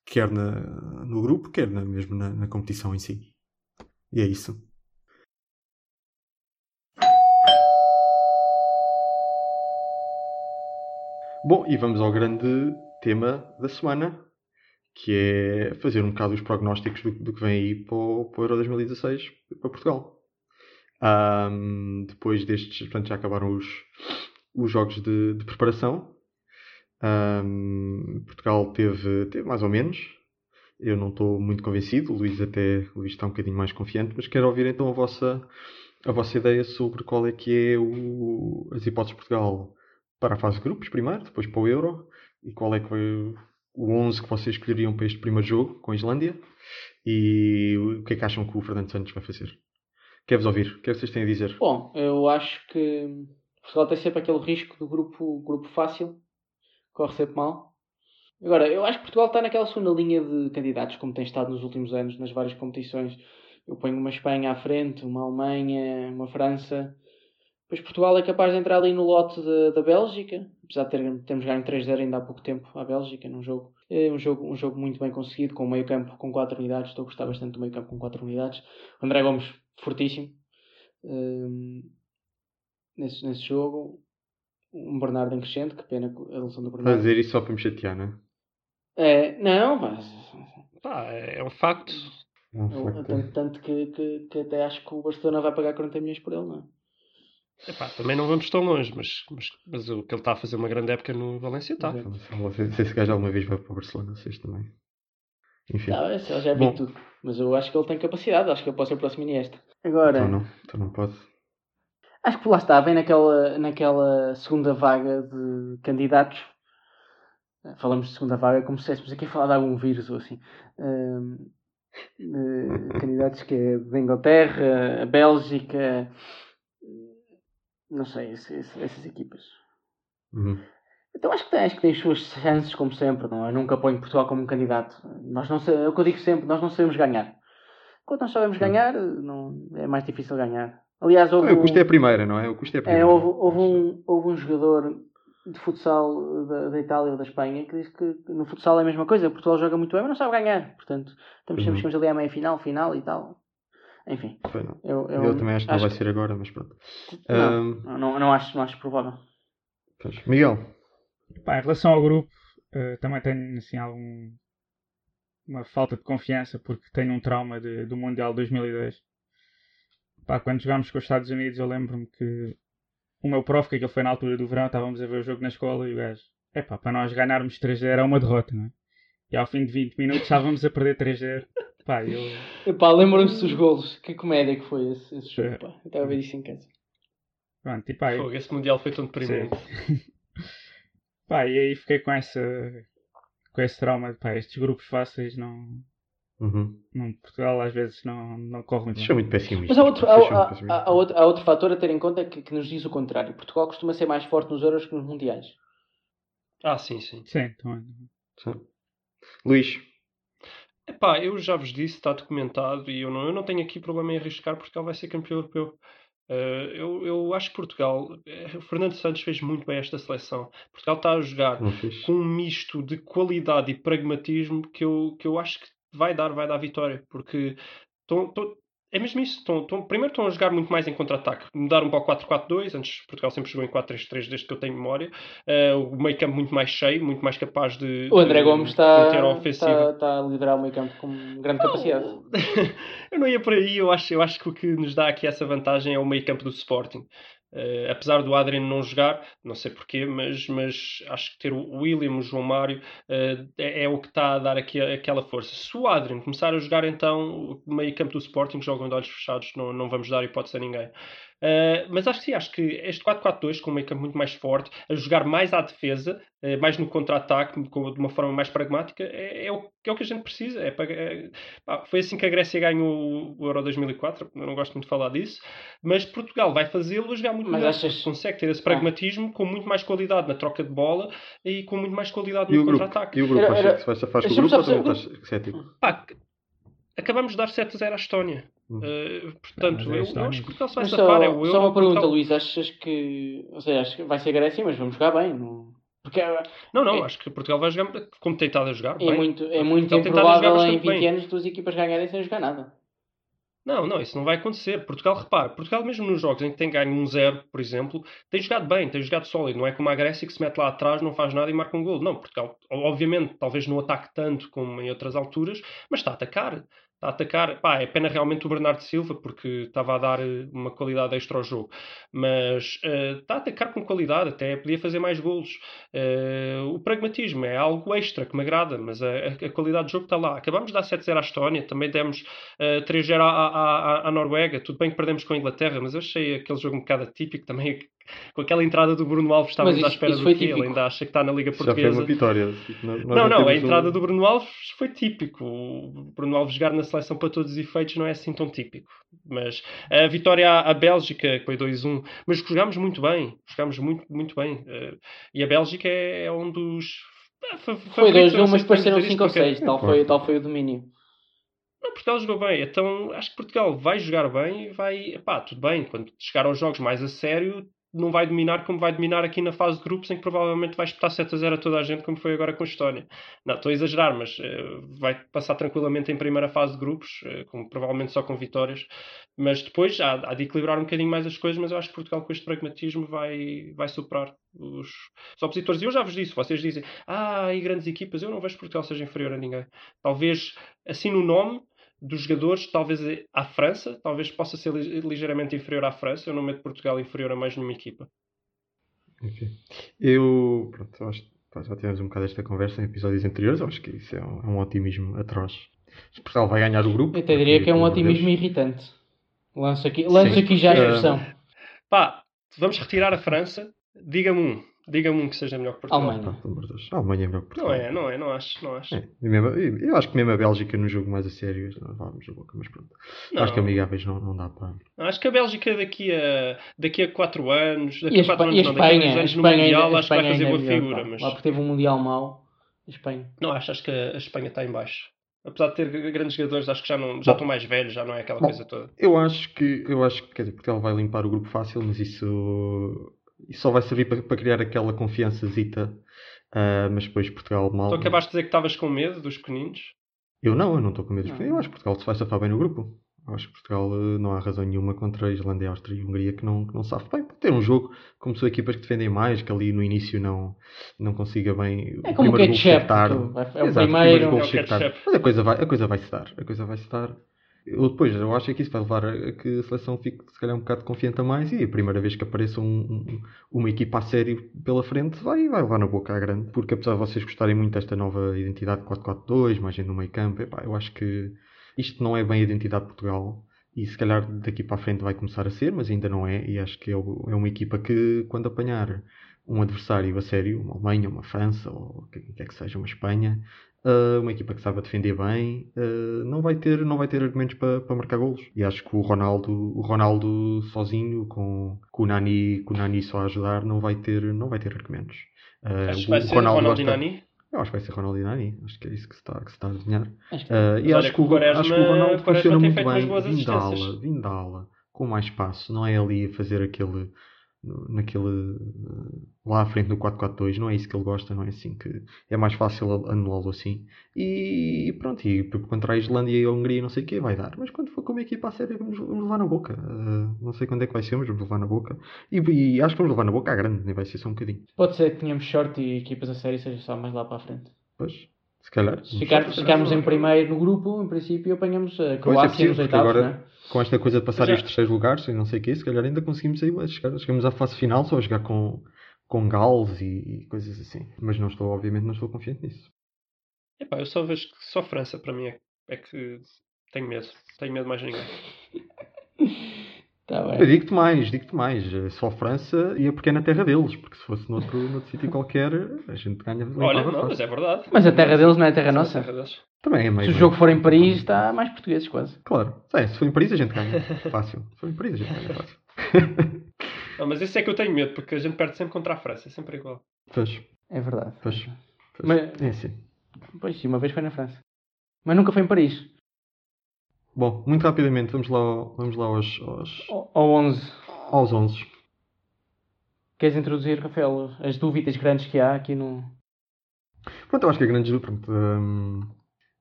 quer na, no grupo, quer na, mesmo na, na competição em si. E é isso. Bom, e vamos ao grande tema da semana, que é fazer um bocado os prognósticos do, do que vem aí para o, Euro 2016 para Portugal. Ahm, depois destes, portanto, já acabaram os, os jogos de, de preparação. Ahm, Portugal teve, teve mais ou menos. Eu não estou muito convencido. O Luís até o Luís está um bocadinho mais confiante, mas quero ouvir então a vossa, a vossa ideia sobre qual é que é o, as hipóteses de Portugal para a fase de grupos primeiro, depois para o Euro, e qual é que foi o 11 que vocês escolheriam para este primeiro jogo com a Islândia, e o que é que acham que o Fernando Santos vai fazer? Quer-vos ouvir? O que é que vocês têm a dizer? Bom, eu acho que Portugal tem sempre aquele risco do grupo, grupo fácil, corre sempre mal. Agora, eu acho que Portugal está naquela segunda linha de candidatos, como tem estado nos últimos anos, nas várias competições. Eu ponho uma Espanha à frente, uma Alemanha, uma França. Depois Portugal é capaz de entrar ali no lote da, da Bélgica, apesar de ter, termos ganho 3-0 ainda há pouco tempo à Bélgica, num jogo. É um jogo, um jogo muito bem conseguido, com o meio campo com 4 unidades. Estou a gostar bastante do meio campo com 4 unidades. O André Gomes, fortíssimo. hum, nesse, nesse jogo. Um Bernardo em crescente, que pena a lesão do Vai Bernardo. dizer isso só para me chatear, não é? É, não, mas Pá, é é um facto. Não, eu- facto. tanto, tanto que, que, que até acho que o Barcelona vai pagar 40 milhões por ele, não é? Epá, também não vamos tão longe, mas, mas, mas o que ele está a fazer uma grande época no Valência está. Não sei- Não se esse gajo alguma vez vai para o Barcelona, vocês também. Enfim. Tá, esse ele já Bom. vi tudo. Mas eu acho que ele tem capacidade, acho que ele pode ser o próximo Iniesta. Agora, Então não, então não pode. acho que lá está, vem naquela, naquela segunda vaga de candidatos. Falamos de segunda vaga como se estivéssemos aqui a falar de algum vírus ou assim. De candidatos que é da Inglaterra, a Bélgica, não sei, esse- esse- essas equipas. Uhum. Então acho que, tem, acho que tem as suas chances, como sempre, não é? Eu nunca ponho Portugal como um candidato. Nós não, é o que eu digo sempre, nós não sabemos ganhar. Quando nós sabemos ganhar, não, é mais difícil ganhar. Aliás, houve, o custo é a primeira, não é? O custo é a é, primeira. houve, houve um, houve um jogador de futsal da, da Itália ou da Espanha que diz que no futsal é a mesma coisa. Portugal joga muito bem, mas não sabe ganhar. Portanto, estamos sempre Uhum. ali à meia final, final e tal. Enfim, Foi, eu, eu, Eu, também acho que não vai ser agora, mas pronto. Não, Ahm, não, não, acho, não acho provável. pois. Miguel, Pá, em relação ao grupo, eh, também tenho assim algum uma falta de confiança porque tenho um trauma de- do Mundial 2002. Pá, quando jogámos com os Estados Unidos, eu lembro-me que o meu prof, que aquilo foi na altura do verão, estávamos a ver o jogo na escola e o gajo, epá, para nós ganharmos 3-0 era uma derrota, não é? E ao fim de 20 minutos estávamos a perder 3-0. Pá, eu. Epá, lembram-se dos golos. Que comédia que foi esse, esse jogo, É. pá. Eu estava a ver isso em casa. Pronto, e pá, eu- Fogo, esse Mundial foi tão deprimente. Pá, e aí fiquei com essa. com esse trauma de pá, estes grupos fáceis não. uhum. não Portugal às vezes não, não corre muito são muito pessimistas. Mas há outro, há, há- há- há outro, há outro fator a ter em conta que, que nos diz o contrário. Portugal costuma ser mais forte nos Euros que nos Mundiais. Ah, sim, sim. Sim, também. Sim. Luís, Epá, eu já vos disse, está documentado e eu não, eu não tenho aqui problema em arriscar. Portugal vai ser campeão europeu. Eh, eu, eu acho que Portugal, eh, o Fernando Santos fez muito bem esta seleção. Portugal está a jogar com um misto de qualidade e pragmatismo que eu, que eu acho que vai dar, vai dar vitória. Porque estão- é mesmo isso. Estão, estão- primeiro estão a jogar muito mais em contra-ataque. Mudaram para o 4-4-2. Antes Portugal sempre jogou em 4-3-3 desde que eu tenho memória. Eh, o meio campo muito mais cheio, muito mais capaz de, O André de Gomes está, está, está a liderar o meio campo com grande capacidade. eu não ia por aí, eu acho, eu acho que o que nos dá aqui essa vantagem é o meio campo do Sporting. Eh, apesar do Adriano não jogar, não sei porquê, mas, mas acho que ter o William, o João Mário, eh, é, é o que está a dar aqui aquela força. Se o Adriano começar a jogar, então o meio campo do Sporting jogam de olhos fechados, não, não vamos dar hipótese a ninguém. Eh, mas acho que sim, acho que este 4-4-2 com um meio campo muito mais forte, a jogar mais à defesa, eh, mais no contra-ataque, com- de uma forma mais pragmática, é, é o, é o que a gente precisa. É para- é- pá, foi assim que a Grécia ganhou o Euro 2004, eu não gosto muito de falar disso, mas Portugal vai fazê-lo a jogar muito Mas melhor. achas- Consegue ter esse pragmatismo com muito mais qualidade na troca de bola e com muito mais qualidade E no contra-ataque. E o grupo? Era- era- que se safar com o grupo ou também estás cético? Pá, acabamos de dar 7-0 à Estónia. Hum. Eh, portanto, Mas é eu, eu acho que Portugal se vai safar. só, é o Euro, só uma pergunta, Portugal- Luís. Achas que. Ou seja, acho que vai ser Grécia, mas vamos jogar bem. Não... Porque é, Não, não, É- acho que Portugal vai jogar como tem estado a jogar. é bem. muito, é muito improvável em bastante 20 bem. anos duas equipas ganharem sem jogar nada. Não, não, isso não vai acontecer. Portugal, repare, Portugal mesmo nos jogos em que tem ganho um zero, por exemplo, tem jogado bem, tem jogado sólido. Não é como a Grécia que se mete lá atrás, não faz nada e marca um gol. Não, Portugal, obviamente, talvez não ataque tanto como em outras alturas, mas está a atacar. A atacar. Pá, é pena realmente o Bernardo Silva, porque estava a dar eh, uma qualidade extra ao jogo. Mas eh, está a atacar com qualidade, até podia fazer mais golos. Eh, o pragmatismo é algo extra que me agrada, mas a, a- qualidade do jogo está lá. Acabamos de dar 7-0 à Estónia, também demos eh, 3-0 à, à, à- à Noruega. Tudo bem que perdemos com a Inglaterra, mas eu achei aquele jogo um bocado atípico também. Com aquela entrada do Bruno Alves, estávamos Mas à isso- espera isso do quê? Ele ainda acha que está na Liga Isso já foi Portuguesa. uma vitória. Tipo, nós- Não, não, a temos um- entrada do Bruno Alves foi típico. O Bruno Alves jogar na seleção para todos os efeitos não é assim tão típico. Mas a vitória à, à Bélgica, que foi 2-1, mas jogámos muito bem. Jogámos muito, muito bem. Eh, e a Bélgica é, é um dos. Foi favoritos, 2-1, não sei mas depois serão dizer 5 ou isto, porque- 6. Tal foi, tal foi o domínio. Não, Portugal jogou bem. Então acho que Portugal vai jogar bem e vai. Pá, tudo bem. Quando chegar aos jogos mais a sério, não vai dominar como vai dominar aqui na fase de grupos, em que provavelmente vai espetar 7 a 0 a toda a gente, como foi agora com a Estónia. Não, estou a exagerar, mas eh, vai passar tranquilamente em primeira fase de grupos, eh, com, provavelmente só com vitórias. Mas depois há, há de equilibrar um bocadinho mais as coisas, mas eu acho que Portugal com este pragmatismo vai, vai superar os, os opositores. E eu já vos disse, vocês dizem, ah, e grandes equipas, eu não vejo Portugal seja inferior a ninguém. Talvez, assim no nome, dos jogadores, talvez à França, talvez possa ser li- ligeiramente inferior à França. Eu não meto Portugal inferior a mais nenhuma equipa. Ok. Eu, pronto, acho já tivemos um bocado esta conversa em episódios anteriores. Eu acho que isso é um, é um otimismo atroz. Se Portugal vai ganhar o grupo. Eu até diria que é um otimismo Deus. irritante. Lanço aqui, lanço Sim. aqui já a Eh, expressão. Pá, vamos retirar a França. Diga-me um. Diga-me um que seja melhor que Portugal. Alemanha. A Alemanha é melhor que Portugal. Não é, não é, não acho, não acho. É, mesmo- eu acho que mesmo a Bélgica no jogo mais a sério, não vamos a boca, mas pronto. Não. Acho que amigáveis não, não dá para. Acho que a Bélgica daqui a daqui a 4 anos, daqui a, a 4 Espa- e a anos, não, daqui a 2 Espanha, a anos no Espanha, Mundial, ainda- acho que vai fazer boa é melhor, figura, pá. mas Lá porque teve um Mundial mau. A Espanha. não acho, acho que a Espanha está em baixo. Apesar de ter grandes jogadores, acho que já, não, já estão mais velhos, já não é aquela Bom. coisa toda. Eu acho que, eu acho que, quer dizer, Portugal vai limpar o grupo fácil, mas isso, isso só vai servir para, para criar aquela confiançazita. ah, mas depois Portugal mal. Tu acabaste de dizer que estavas com medo dos pequeninos. Eu não, eu não estou com medo. Não. Portugal. Eu acho que Portugal se vai safar bem no grupo. Eu acho que Portugal eh, não há razão nenhuma contra a Islândia, a Áustria e a Hungria que não, que não safe bem. Pode ter um jogo como são equipas que defendem mais, que ali no início não, não consiga bem. É como o primeiro gol ketchup. vai- É o Exato, primeiro. gol É o. Mas a coisa vai, a coisa vai se dar. A coisa vai se dar. Eu, depois, eu acho que isso vai levar a, que a seleção fique se calhar um bocado confiante a mais e a primeira vez que apareça um- um- uma equipa a sério pela frente vai, vai levar na boca à grande. Porque apesar de vocês gostarem muito desta nova identidade 4-4-2, mais no meio campo, epá, eu acho que isto não é bem a identidade de Portugal. E se calhar daqui para a frente vai começar a ser, mas ainda não é. E acho que é, é uma equipa que, quando apanhar um adversário a sério, uma Alemanha, uma França, ou o que quer que seja, uma Espanha, ah, uma equipa que sabe defender bem, ah, não, vai ter, não vai ter argumentos para, para marcar golos. E acho que o Ronaldo, o Ronaldo sozinho, com, com, o Nani, com o Nani só a ajudar, não vai ter, não vai ter argumentos. Ah, Acho que o- vai o ser Ronaldo, gosta- e Nani. Eu acho que vai ser Ronaldo e Nani. Acho que é isso que se está, que se está a desenhar. Acho que- Ah, e acho que o Quaresma- acho que o Ronaldo funciona tem muito feito umas bem boas vindo da assistências. ala, vindo da ala, com mais espaço. Não é ali a fazer aquele naquele eh, lá à frente no 4-4-2, não é isso que ele gosta, não é assim que é mais fácil a- anulá-lo assim. E pronto, e p- contra a Islândia e a Hungria não sei o que vai dar, mas quando for com uma equipa a sério vamos, vamos levar na boca. Eh, não sei quando é que vai ser, mas vamos levar na boca. E, e acho que vamos levar na boca à grande, nem vai ser só um bocadinho. Pode ser que tenhamos short e equipas a sério seja só mais lá para a frente. Pois, se calhar. Se ficar- se ficarmos em primeiro no grupo, em princípio apanhamos a é Croácia possível, nos oitavos, agora- não é? com esta coisa de passar os terceiros lugares e não sei o que, se calhar ainda conseguimos aí chegar, chegamos à fase final só a jogar com, com Gales e, e coisas assim. Mas não estou, obviamente, não estou confiante nisso. Epá, eu só vejo que só França para mim é, é que tenho medo. Tenho medo mais de ninguém. Tá Eu bem. digo-te mais, digo-te mais. Só França ia porque é na terra deles, porque se fosse noutro, noutro sítio qualquer, a gente ganha. Olha, não, mas fácil. é verdade. Mas a terra deles não é a terra Sim, nossa. a terra deles. Também é meio. Se o jogo for em Paris, está mais portugueses quase. Claro. É, se for em Paris a gente ganha. Fácil. Se for em Paris a gente ganha fácil. Não, mas esse é que eu tenho medo, porque a gente perde sempre contra a França, é sempre igual. Pois, É verdade. pois. pois. Mas- É assim. Pois sim, uma vez foi na França. Mas nunca foi em Paris. Bom, muito rapidamente, vamos lá, ao- vamos lá aos, aos, ou 11. aos 11. Queres introduzir, Rafael, as dúvidas grandes que há aqui no. Pronto, eu acho que a grande pronto, hum,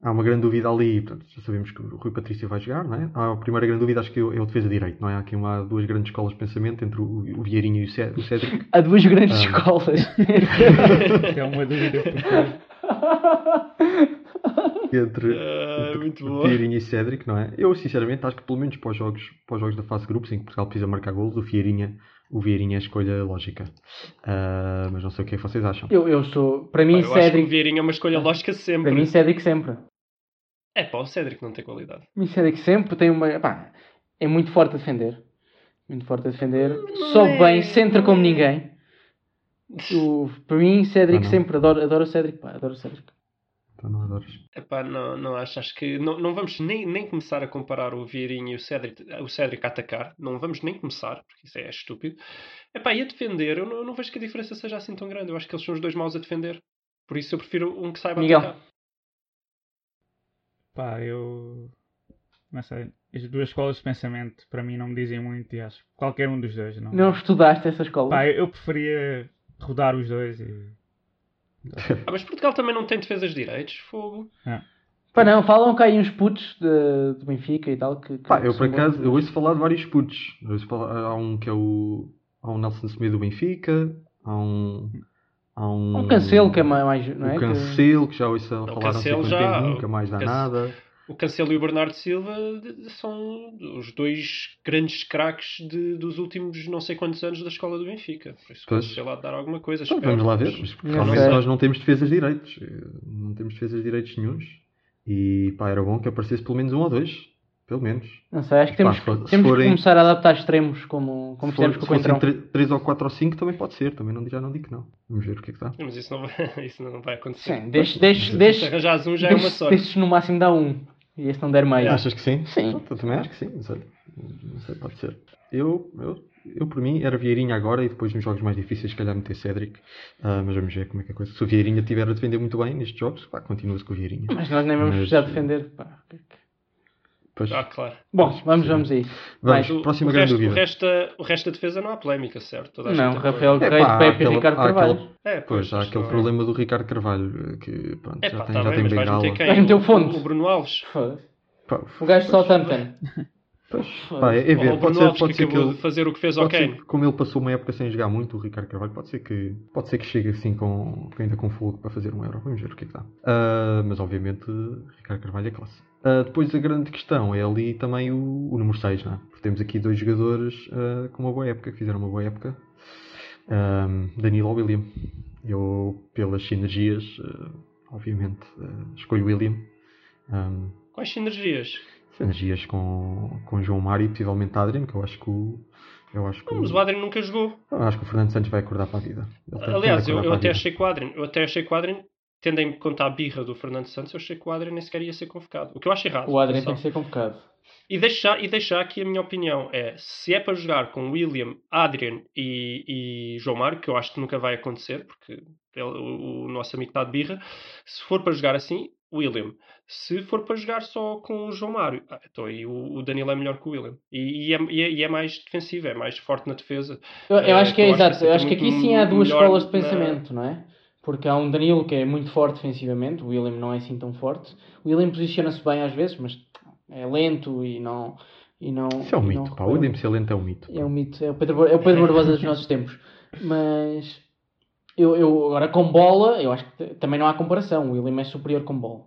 há uma grande dúvida ali. Pronto, já sabemos que o Rui Patrício vai jogar, não é? Há a primeira grande dúvida, acho que é o defesa direito, não é? Há aqui uma, duas grandes escolas de pensamento entre o, o Vieirinho e o Cédric. Há duas grandes Ah. escolas. É uma dúvida porque entre, Ah, entre muito boa. E Cédric, não é? Eu, sinceramente, acho que pelo menos para os jogos, para os jogos da fase de grupos, em que Portugal precisa marcar golos, o Vieirinha, o Vieirinha é a escolha lógica. Ah, mas não sei o que é que vocês acham. Eu, eu sou. Para mim, Pá, eu acho que o Cédric. Vieirinha é uma escolha lógica Para sempre. mim, Cédric sempre. É pá, o Cédric não tem qualidade. Para mim, Cédric sempre tem uma. Pá, é muito forte a defender. Muito forte a defender. Sobe é- bem, centra como é. ninguém. O, para mim, Cédric Ah, sempre. Adoro, adoro o Cédric. Pá, adoro o Cédric. Então não adoras. Epá, não, não acho. Acho que não, não vamos nem, nem começar a comparar o Vieirinha e o Cédric, o Cédric a atacar. Não vamos nem começar, porque isso é estúpido. Epá, e a defender, eu não, eu não vejo que a diferença seja assim tão grande. Eu acho que eles são os dois maus a defender. Por isso eu prefiro um que saiba Miguel. atacar. Pá, eu. Não sei. As duas escolas de pensamento para mim não me dizem muito e acho que qualquer um dos dois. Não, Não estudaste essa escola? Pá, eu, eu preferia rodar os dois e. Ah, mas Portugal também não tem defesas de direitos. Fogo. Pá, não, falam que há aí uns putos de, de Benfica e tal. Que, que Pá, eu por são bons acaso, eu ouço falar de vários putos. Eu ouço falar- há um que é o. Há um Nelson Semedo do Benfica, há um. Há um. Um cancelo que é mais. não é? O Que- Cancelo, que já ouço falar não sei Cancelo quanto já- tempo, nunca mais dá Cance- nada. O Cancelo e o Bernardo Silva são os dois grandes craques de- dos últimos não sei quantos anos da escola do Benfica. Por isso, Pois. pode ser lá dar alguma coisa. Então, vamos lá ver, mas realmente sei. nós não temos defesas de direitos. Eh, Não temos defesas de direitos nenhuns. E pá, era bom que aparecesse pelo menos um ou dois. Pelo menos. Não sei, acho que Pá, temos, se temos que forem- começar a adaptar extremos como, como fizemos com se o Coentrão. 3 ou 4 ou 5 também pode ser. Também não, já não digo que não. Vamos ver o que é que dá. Mas isso não vai, isso não vai acontecer. Sim, deixe, deixe, Se deixe, arranjares um já é uma sorte. deixe no máximo dá um. E este não der meio. Achas que sim? Sim. Pronto, Eu também acho que sim. Não sei. Não sei, pode ser. Eu, eu, eu por mim, era Vieirinha agora e depois nos jogos mais difíceis, se calhar meter Cédric. Ah, mas vamos ver como é que é a coisa. Se o Vieirinha tiver a defender muito bem nestes jogos, pá, continua-se com o Vieirinha. Mas nós nem vamos Mas, precisar defender. pá. Pois, Ah, claro. Bom, vamos, vamos aí. vamos, Vai. O, próxima o, grande resto, o, dúvida. resto, da- o resto da defesa não há polémica, certo? Toda a Não. Rafael É Guerreiro, há Pepe e Ricardo há Carvalho. É, Pois, há mas aquele não- problema do Ricardo Carvalho, que pronto, É já pá, tem, tá já bem, tem bengala. meter quem? O O-. O Bruno Alves. Pá, O gajo de Southampton. Pois, pá, é, ver, pode ser, pode que ser que ele, fazer o que fez ser que, como ele passou uma época sem jogar muito, o Ricardo Carvalho, pode ser que, pode ser que chegue assim com, ainda com fogo para fazer um euro. Vamos ver o que é que dá. Ah, mas obviamente, Ricardo Carvalho é classe. Ah, depois a grande questão é ali também o, o número 6, não é? Porque temos aqui dois jogadores ah, com uma boa época, que fizeram uma boa época. Um, Danilo ou William. Eu, pelas sinergias, obviamente, escolho William. Um, Quais sinergias? Sinergias com, com João Mário e possivelmente Adrian, que eu acho que o. Eu acho que, Não, mas o Adrien nunca jogou. eu acho que o Fernando Santos vai acordar para a vida. Aliás, eu, eu até para a vida. achei que o Adrien, eu até achei que o Adrien, tendo em conta a birra do Fernando Santos, eu achei que o Adrien nem sequer ia ser convocado. O que eu acho errado. O Adrien tem que ser convocado. E deixar, e deixar aqui a minha opinião é, se é para jogar com William, Adrian e, e João Mário, que eu acho que nunca vai acontecer, porque ele- o, o nosso amigo está de birra, se for para jogar assim, William. Se for para jogar só com o João Mário, ah, então aí o, o Danilo é melhor que o William. E, e é, e é- e é mais defensivo, é mais forte na defesa. Eu, eu acho que é que exato. Eu acho que aqui sim há duas escolas de na- pensamento, não é? Porque há um Danilo que é muito forte defensivamente, o William não é assim tão forte. O William posiciona-se bem às vezes, mas é lento e não. E não Isso é um não mito, pá. O William Excelente é um mito. É um mito, é o Pedro, é o Pedro Barbosa dos nossos tempos. Mas eu, eu agora com bola, eu acho que também não há comparação. O William é superior com bola.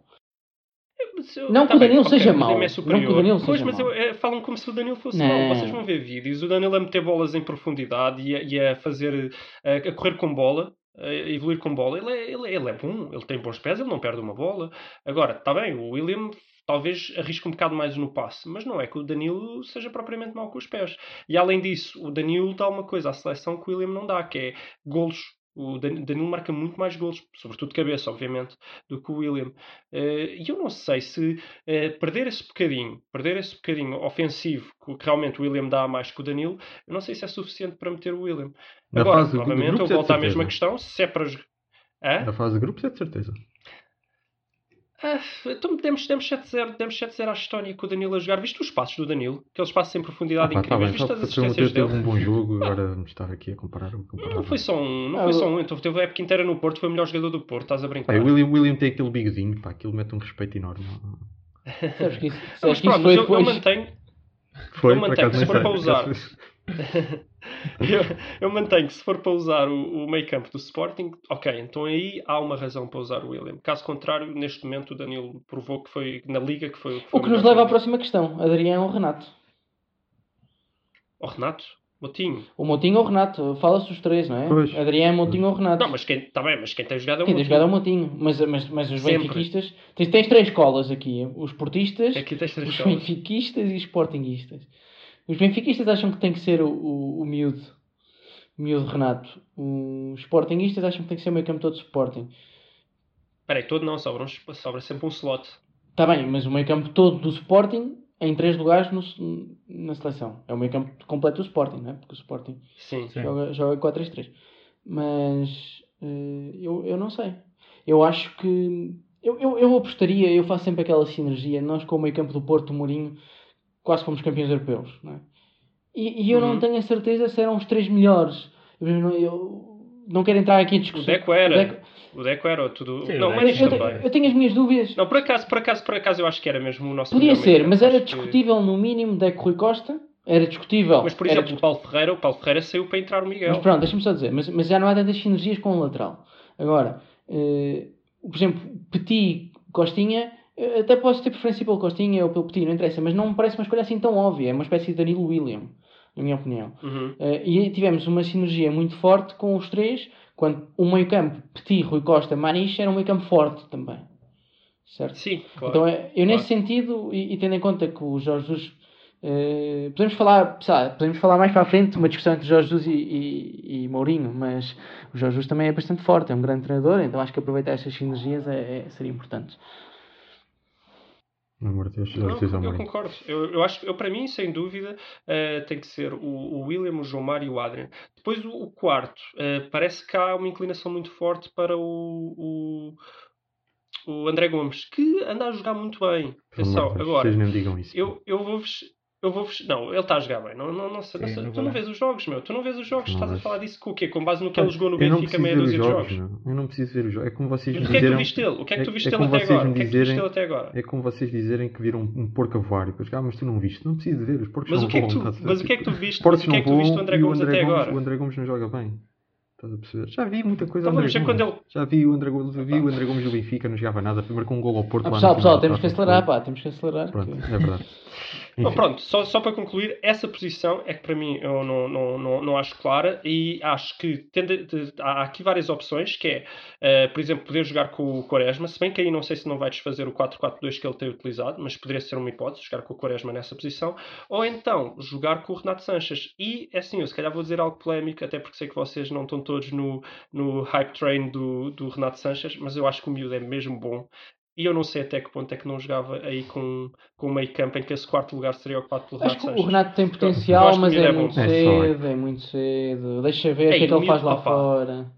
Mas eu- Não tá que o Danilo ok, seja mau. é Não que o. Danilo Pois, seja mas eu- é, falam como se o Danilo fosse Não. mau. Vocês vão ver vídeos. O Danilo a meter bolas em profundidade e a, e a fazer. A, a correr com bola. A evoluir com bola. Ele é, ele, é- ele é bom. Ele tem bons pés. Ele não perde uma bola. Agora, está bem. O William talvez arrisque um bocado mais no passe. Mas não é que o Danilo seja propriamente mau com os pés. E além disso, o Danilo dá uma coisa à seleção que o William não dá. Que é golos. O Dan- Danilo marca muito mais golos, sobretudo de cabeça, obviamente, do que o William. Eh, E eu não sei se eh, perder esse bocadinho, perder esse bocadinho ofensivo que realmente o William dá mais que o Danilo, eu não sei se é suficiente para meter o William. Na Agora, novamente, eu é volto à mesma questão, se é para... Hã? Na fase de grupos é de certeza. Ah, então demos, demos 7-0 demos 7-0 à Estónia com o Danilo a jogar. Viste os passos do Danilo? Aqueles passos em profundidade Ah, tá incríveis. bem, Viste as assistências teve dele? um bom jogo, agora vamos estar aqui a comparar. comparar Não foi só um, não Ah, foi só um. Então teve a época inteira no Porto, foi o melhor jogador do Porto, estás a brincar. O William, William tem aquele bigodinho, pá, aquilo mete um respeito enorme. Sabes que isso, mas que isso pronto, mas eu, eu mantenho, Foi, Eu mantenho, se for para usar. eu, eu mantenho que se for para usar o, o meio campo do Sporting, ok, então aí há uma razão para usar o William. Caso contrário, neste momento o Danilo provou que foi na Liga que foi. foi O que nos leva à próxima questão: Adriano ou Renato? O Renato? Motinho? O Moutinho ou o Renato? Fala-se os três, não é? Pois. Adriano, Moutinho ou Renato? Não, mas quem, tá bem, mas quem tem jogado é o Quem tem Moutinho. jogado é o Moutinho. Mas, mas, mas os Sempre. benfiquistas. Tens, tens três escolas aqui: os portistas, Aqui tens três os benfiquistas e os sportinguistas. Os benfiquistas acham que tem que ser o, o, o miúdo. O miúdo Renato. Os sportinguistas acham que tem que ser o meio campo todo Sporting. Espera aí, todo não, sobra, um- sobra sempre um slot. Está bem, mas o meio campo todo do Sporting em três lugares no, na seleção. É o meio campo completo do Sporting, não é? Porque o Sporting Sim. Sim. joga, joga 4-3-3. Mas eh, eu, eu não sei. Eu acho que. Eu, eu, eu apostaria, eu faço sempre aquela sinergia. Nós, com o meio campo do Porto, do Mourinho, quase fomos campeões europeus, não é? E, e eu não Uhum. tenho a certeza se eram os três melhores. Eu não, eu não quero entrar aqui em O discussão. Deco era. O Deco- O Deco era tudo. Sim, não, o o Deco Mendes eu, também. eu, tenho as minhas dúvidas. Não, por acaso, por acaso, por acaso eu acho que era mesmo o nosso Podia ser, mas era Acho que- discutível no mínimo Deco Rui Costa. Era discutível. Mas por Era exemplo, o Paulo Ferreira, o Paulo Ferreira saiu para entrar o Miguel. Mas pronto, deixa-me só dizer, mas, mas já não há tantas sinergias com o lateral. Agora, eh, por exemplo, Petit, Costinha, eh, até posso ter preferência pelo Costinha ou pelo Petit, não interessa, mas não me parece uma escolha assim tão óbvia. É uma espécie de Danilo William, na minha opinião. Uhum. Eh, e tivemos uma sinergia muito forte com os três, quando o meio-campo, Petit, Rui Costa, Maniche, era um meio-campo forte também. Certo? Sim, claro. Então, é, eu nesse sentido, e, e tendo em conta que o Jorge Jesus. eh, podemos, falar, lá, podemos falar mais para a frente uma discussão entre Jorge Jesus e, e, e Mourinho, mas o Jorge Jesus também é bastante forte, é um grande treinador, então acho que aproveitar estas sinergias é, é- seria importante. Pelo amor de Deus, Não, eu concordo. Eu, eu acho eu, para mim, sem dúvida, eh, tem que ser o, o William, o João Mário e o Adrian. Depois, o, o quarto, eh, parece que há uma inclinação muito forte para o, o, o André Gomes, que anda a jogar muito bem. Pelo Deus, agora, Vocês me digam isso. eu, eu vou-vos. Eu vou não, ele está a jogar bem. Não, não, não, não Sim, sei. não tu não vês os jogos, meu. Tu não vês os jogos. Não Estás a vejo. falar disso com o quê? Com base no que ele jogou no não Benfica, meia dúzia de jogos, jogos. Eu não preciso ver os jogos. É como vocês Mas me o que é que tu dizerem. viste dele? O que é que tu viste é dele como até agora? O que é que tu viste dizerem- dele até agora? É como vocês dizerem que viram um porco a voar e depois, ah, mas tu não viste. Não preciso ver, os porcos Mas não o que é que tu- estás a mas o que é que tu viste- Os porcos mas o que é que tu não viste voam André o Gomes até agora? O André Gomes não joga bem. Estás a perceber? Já vi muita coisa Então André quando ele- Já vi o André Gomes, vi o André Gomes do Benfica, não jogava nada. Primeiro com um gol ao Porto Ah, lá pessoal, na pessoal, temos que acelerar, pá, temos que acelerar. Pronto, que- é verdade. Bom, pronto, só, só para concluir, essa posição é que para mim eu não, não, não, não acho clara e acho que tende- de- há aqui várias opções, que é, eh, por exemplo, poder jogar com o Quaresma, se bem que aí não sei se não vai desfazer o 4-4-2 que ele tem utilizado, mas poderia ser uma hipótese, jogar com o Quaresma nessa posição, ou então jogar com o Renato Sanches. E, é assim, eu se calhar vou dizer algo polémico, até porque sei que vocês não estão todos no, no hype train do, do Renato Sanches, mas eu acho que o miúdo é mesmo bom. E eu não sei até que ponto é que não jogava aí com, com o meio campo em que esse quarto lugar seria ocupado pelo Acho Renato que Sanches. o Renato tem potencial, acho que mas é é muito É cedo, é muito cedo. Deixa ver o que é que ele faz lá opá. fora.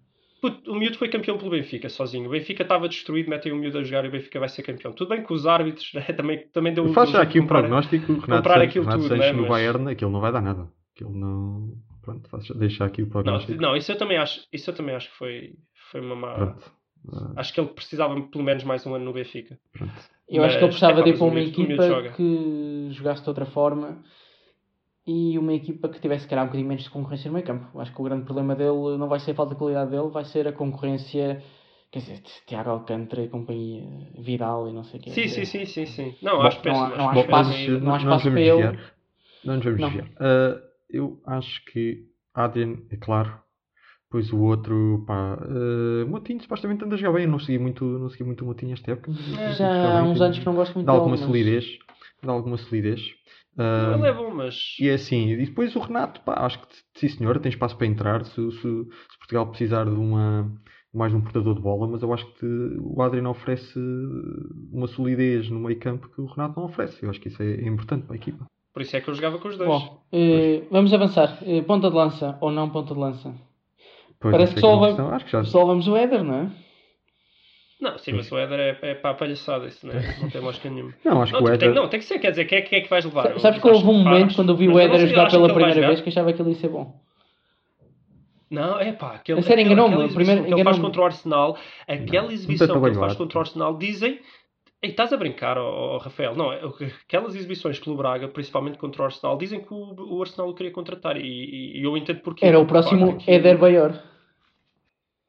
O miúdo foi campeão pelo Benfica sozinho. O Benfica estava destruído, metem o miúdo a jogar e o Benfica vai ser campeão. Tudo bem que os árbitros né, também, também deu Faço já aqui um prognóstico. Renato comprar Sanches, aquilo Renato tudo, Sanches né, no mas- Bayern, aquilo não vai dar nada. Aquilo não. Pronto, faço, deixa aqui o Não, prognóstico. não, isso eu também acho, isso eu também acho que foi, foi uma má. Pronto. Ah, Acho que ele precisava pelo menos mais um ano no Benfica. pronto. Eu acho que ele Mas, precisava epá, de ir mas para uma miúdo- equipa joga. que jogasse de outra forma e uma equipa que tivesse, se calhar, um bocadinho menos de concorrência no meio campo. Acho que o grande problema dele não vai ser a falta de qualidade dele, vai ser a concorrência, quer dizer, de Tiago Alcântara e companhia, Vidal e não sei o quê. Sim, sim, sim, sim, sim. Não, Bom, acho não há- acho não há espaço- não há nos espaço vamos para ele. Não nos vamos Não. desviar. Ah, eu acho que Adrian, é claro. Depois o outro, pá. ah, Motinho supostamente anda a jogar bem. Eu não segui muito, não segui muito o Motinho esta época. mas. Já há uns anos que não gosto muito Dá dele, alguma mas- solidez. Dá alguma solidez. Ele é bom, mas. E é assim, e depois o Renato, pá, acho que sim senhor, tem espaço para entrar se, se- se Portugal precisar de uma mais de um portador de bola, mas eu acho que o Adriano oferece uma solidez no meio campo que o Renato não oferece. Eu acho que isso é, é importante para a equipa. Por isso é que eu jogava com os dois. Bom, eh, vamos avançar. Eh, ponta de lança ou não ponta de lança? Pois, Parece que é só, vai- questão. Acho que já só vamos o Éder, não é? Não, sim, mas o Éder é, é para a palhaçada, isso não, é? não tem lógica nenhuma. Não, acho Não, que o tipo, tem, Éder. não, tem que ser, quer dizer, quem é, quem é que vais levar? Sa- Sabes que houve um momento quando eu vi mas o Éder jogar pela primeira vez que achava que ele ia ser bom. Não, é pá, aquele, A sério, aquele- enganou-me, aquela primeiro- que ele faz enganou-me. contra o Arsenal, aquela exibição que ele faz contra o Arsenal, dizem, Ei, estás a brincar, ó, ó, Rafael? Não, é- aquelas exibições pelo Braga, principalmente contra o Arsenal, dizem que o, o Arsenal o queria contratar e, e- e eu entendo porquê. Era o Porque, próximo facto, aquilo- Éder Bayor.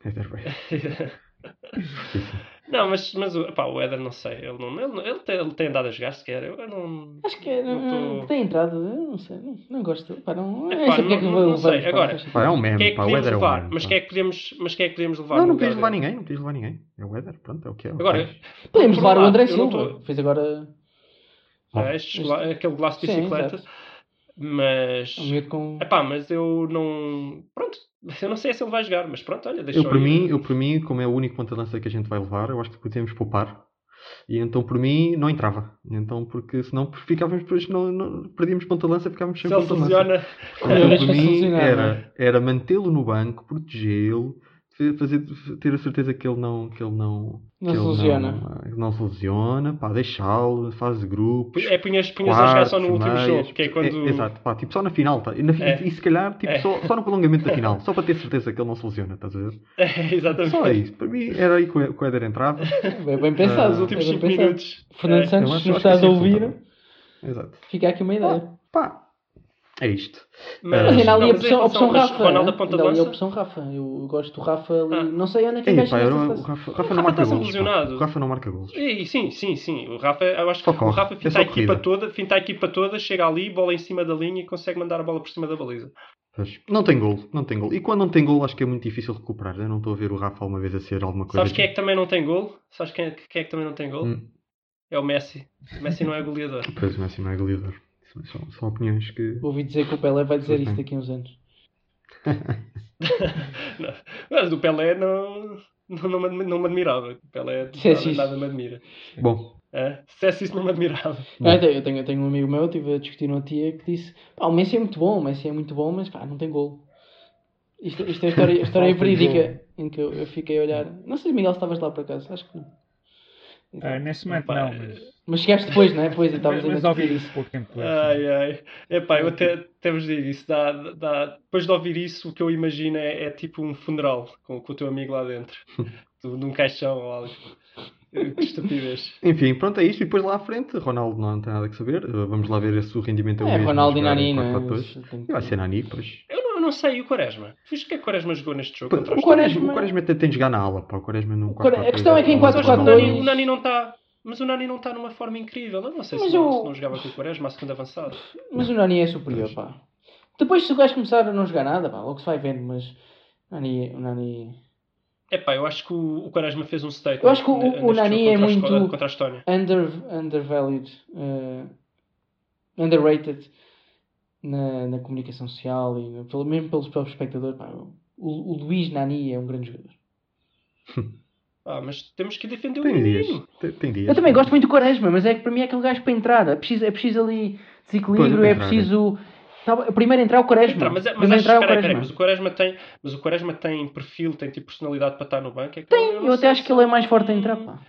É não, mas, mas o, pá, o Éder não sei. Ele, não, ele, não- ele, tem, ele tem andado a jogar sequer. Eu, eu não. Acho que é, Não tô- tem entrado, eu não sei, não, não gosto. Pá, não, Epá, não sei porque é que não- não sei. pá, Agora. Pá, é um meme, é que pá. O Éder é um levar? meme. Mas pá. quem é que podíamos, mas quem é que podíamos levar? Não, não queres levar ninguém, não queres levar ninguém. É o Éder, pronto, é o que é. Agora, Podemos por levar um o André não Silva. tô- Fez agora Ah, estes gla- aquele glaço de Sim, bicicleta. exato. Mas. um miúdo com. Epá, mas eu não. Pronto, eu não sei se ele vai jogar, mas pronto, olha, deixa Eu, por ir. mim, eu, por mim, como é o único ponta de lança que a gente vai levar, eu acho que podemos poupar. E então, por mim, não entrava. E então, porque senão ficávamos depois, não, não, perdíamos ponta lança, ficávamos sem Se ponta lança. Então, por mim, não é? era, era mantê-lo no banco, protegê-lo, fazer, ter a certeza que ele não, que ele não, Não que. Não, não se lesiona, pá, deixá-lo, fase de grupos. É, punhas, punhas a jogar só no quartos, último meias. jogo, que é quando. exato, pá, tipo só na final, tá? E, na É. e se calhar, tipo, É. só, só no prolongamento da final, só para ter certeza que ele não se lesiona, estás a ver? É, exatamente. Só isso, para mim era aí que o Éder entrava. É bem pensado. Os últimos é bem 5 pensado. minutos. Fernando É. Santos, acho- se nos estás a ouvir. Exato. fica aqui uma ideia. Pá, é isto. Mas Mas ainda há ali não, a opção, a opção Rafa. Ronaldo né? a ponta de a opção Rafa. Eu gosto do Rafa ali. Ah. Não sei onde é que Ei, pá, eu nessa não- o fase. Rafa, o Rafa não marca está-se golos. O Rafa não marca golos. E, sim, sim, sim. O Rafa, eu acho que o. Rafa É finta só a equipa corrida. toda, finta a equipa toda, chega ali, bola em cima da linha e consegue mandar a bola por cima da baliza. Não tem gol, não tem gol. E quando não tem gol, acho que é muito difícil recuperar. Eu não estou a ver o Rafa alguma vez a ser alguma coisa. Sabes quem é que também não tem gol? Sabes quem é, quem é que também não tem gol? Hum. É o Messi. O Messi não é goleador. Pois, o Messi não é goleador. São, são, opiniões que. Ouvi dizer que o Pelé vai dizer isso bem. daqui a uns anos. Não. Mas do Pelé não, não, não, me, não me admirava. O Pelé Se é nada, nada me admira. Bom, É? Se é isso, não me admirava. Ah, eu, tenho, eu, tenho, eu tenho um amigo meu, estive a discutir no tia, que disse: pá, o Messi é muito bom, o Messi é muito bom, mas pá, não tem gol. Isto, isto é a história, a história verídica em que eu, eu fiquei a olhar. Não sei se Miguel estavas lá por acaso, acho que não. Ah, nesse momento não, mas, Mas chegaste depois, não é? Depois e mas, a ouvi discutir isso pouco tempo depois. Ai, ai. Epá, eu até, até vos digo isso. Dá, dá, depois de ouvir isso, o que eu imagino é, é tipo um funeral com, com o teu amigo lá dentro. Tu- num caixão ou algo. Que estupidez. enfim, pronto, é isto. E depois lá à frente, Ronaldo não tem nada que saber. Uh, Vamos lá ver se o rendimento é o É, mesmo. Ronaldo e Nani, em não é? 4-4-2. Mas tem E que- vai ser Nani, pois. Eu não, não sei, e o Quaresma? Viste o que é que o Quaresma jogou neste jogo? Pá, contra O Quaresma, o Quaresma até tem de jogar na ala, pá. O Quaresma não. Quare- a questão é que em Mas eu acho que o 4-4-2 Nani, o Nani não está. Mas o Nani não está numa forma incrível. Eu não sei se, não, o- se não jogava com o Quaresma a segunda avançado. Mas o Nani é superior, pá. Depois, se o gajo começar a não jogar nada, pá, logo se vai vendo, mas o Nani, o Nani Epá, eu acho que o, o Quaresma fez um statement. Eu acho que o- o Nani é muito- Contra a Estónia. under, undervalued, eh, underrated na, na comunicação social e pelo, mesmo pelos próprios espectadores. Pá, o, o Luís Nani é um grande jogador. Ah, mas temos que defender o Tem dias. menino. Tem, tem dias. Eu também gosto muito do Quaresma, mas é que para mim é aquele gajo para entrar. É preciso, é preciso ali desequilíbrio, é é preciso. Tá, primeiro entrar o Quaresma. Entra, mas, é- mas, entrar é o Quaresma. mas o Quaresma tem, mas o Quaresma tem perfil, tem tipo personalidade para estar no banco. É que Tem, não eu até acho que ele é mais forte a entrar. Pá.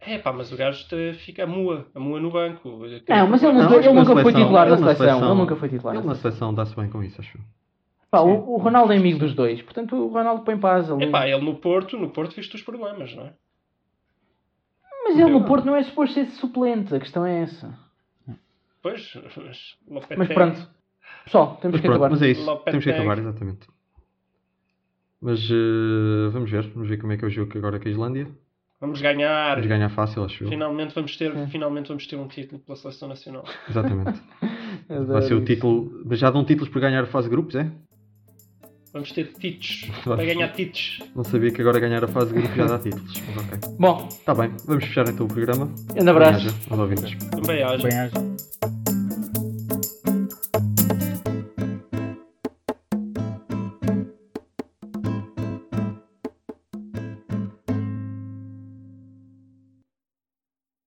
É pá, mas o gajo fica a mua, a mua no banco. Não, mas ele, Não, ele nunca foi seleção- titular da ele na seleção. Ele nunca foi titular. Ele na na seleção. seleção dá-se bem com isso, acho. Pá, o, o Ronaldo é amigo dos dois, portanto o Ronaldo põe paz ali. É pá, ele no Porto, no Porto viste os problemas, não é? Mas ele no Porto não é suposto ser suplente, a questão é essa. Pois, mas, Lopetegui- Mas pronto, pessoal, temos Mas que pronto, acabar. mas é isso. Lopetegui. Temos que acabar, exatamente. Mas eh, vamos ver. Vamos ver como é que é o jogo agora com a Islândia. Vamos ganhar. Vamos ganhar fácil, acho eu. Finalmente vamos, ter, Sim. finalmente vamos ter um título pela Seleção Nacional. Exatamente. Vai ser o título. Mas já dão títulos por ganhar a fase de grupos, é? Vamos ter títulos. Vai ganhar títulos. Não sabia que agora ganhar a fase de grupos já dá títulos. Mas ok. Bom, Está bem, vamos fechar então o programa. grande abraço. Bem-aja aos ouvintes. Bem, haja.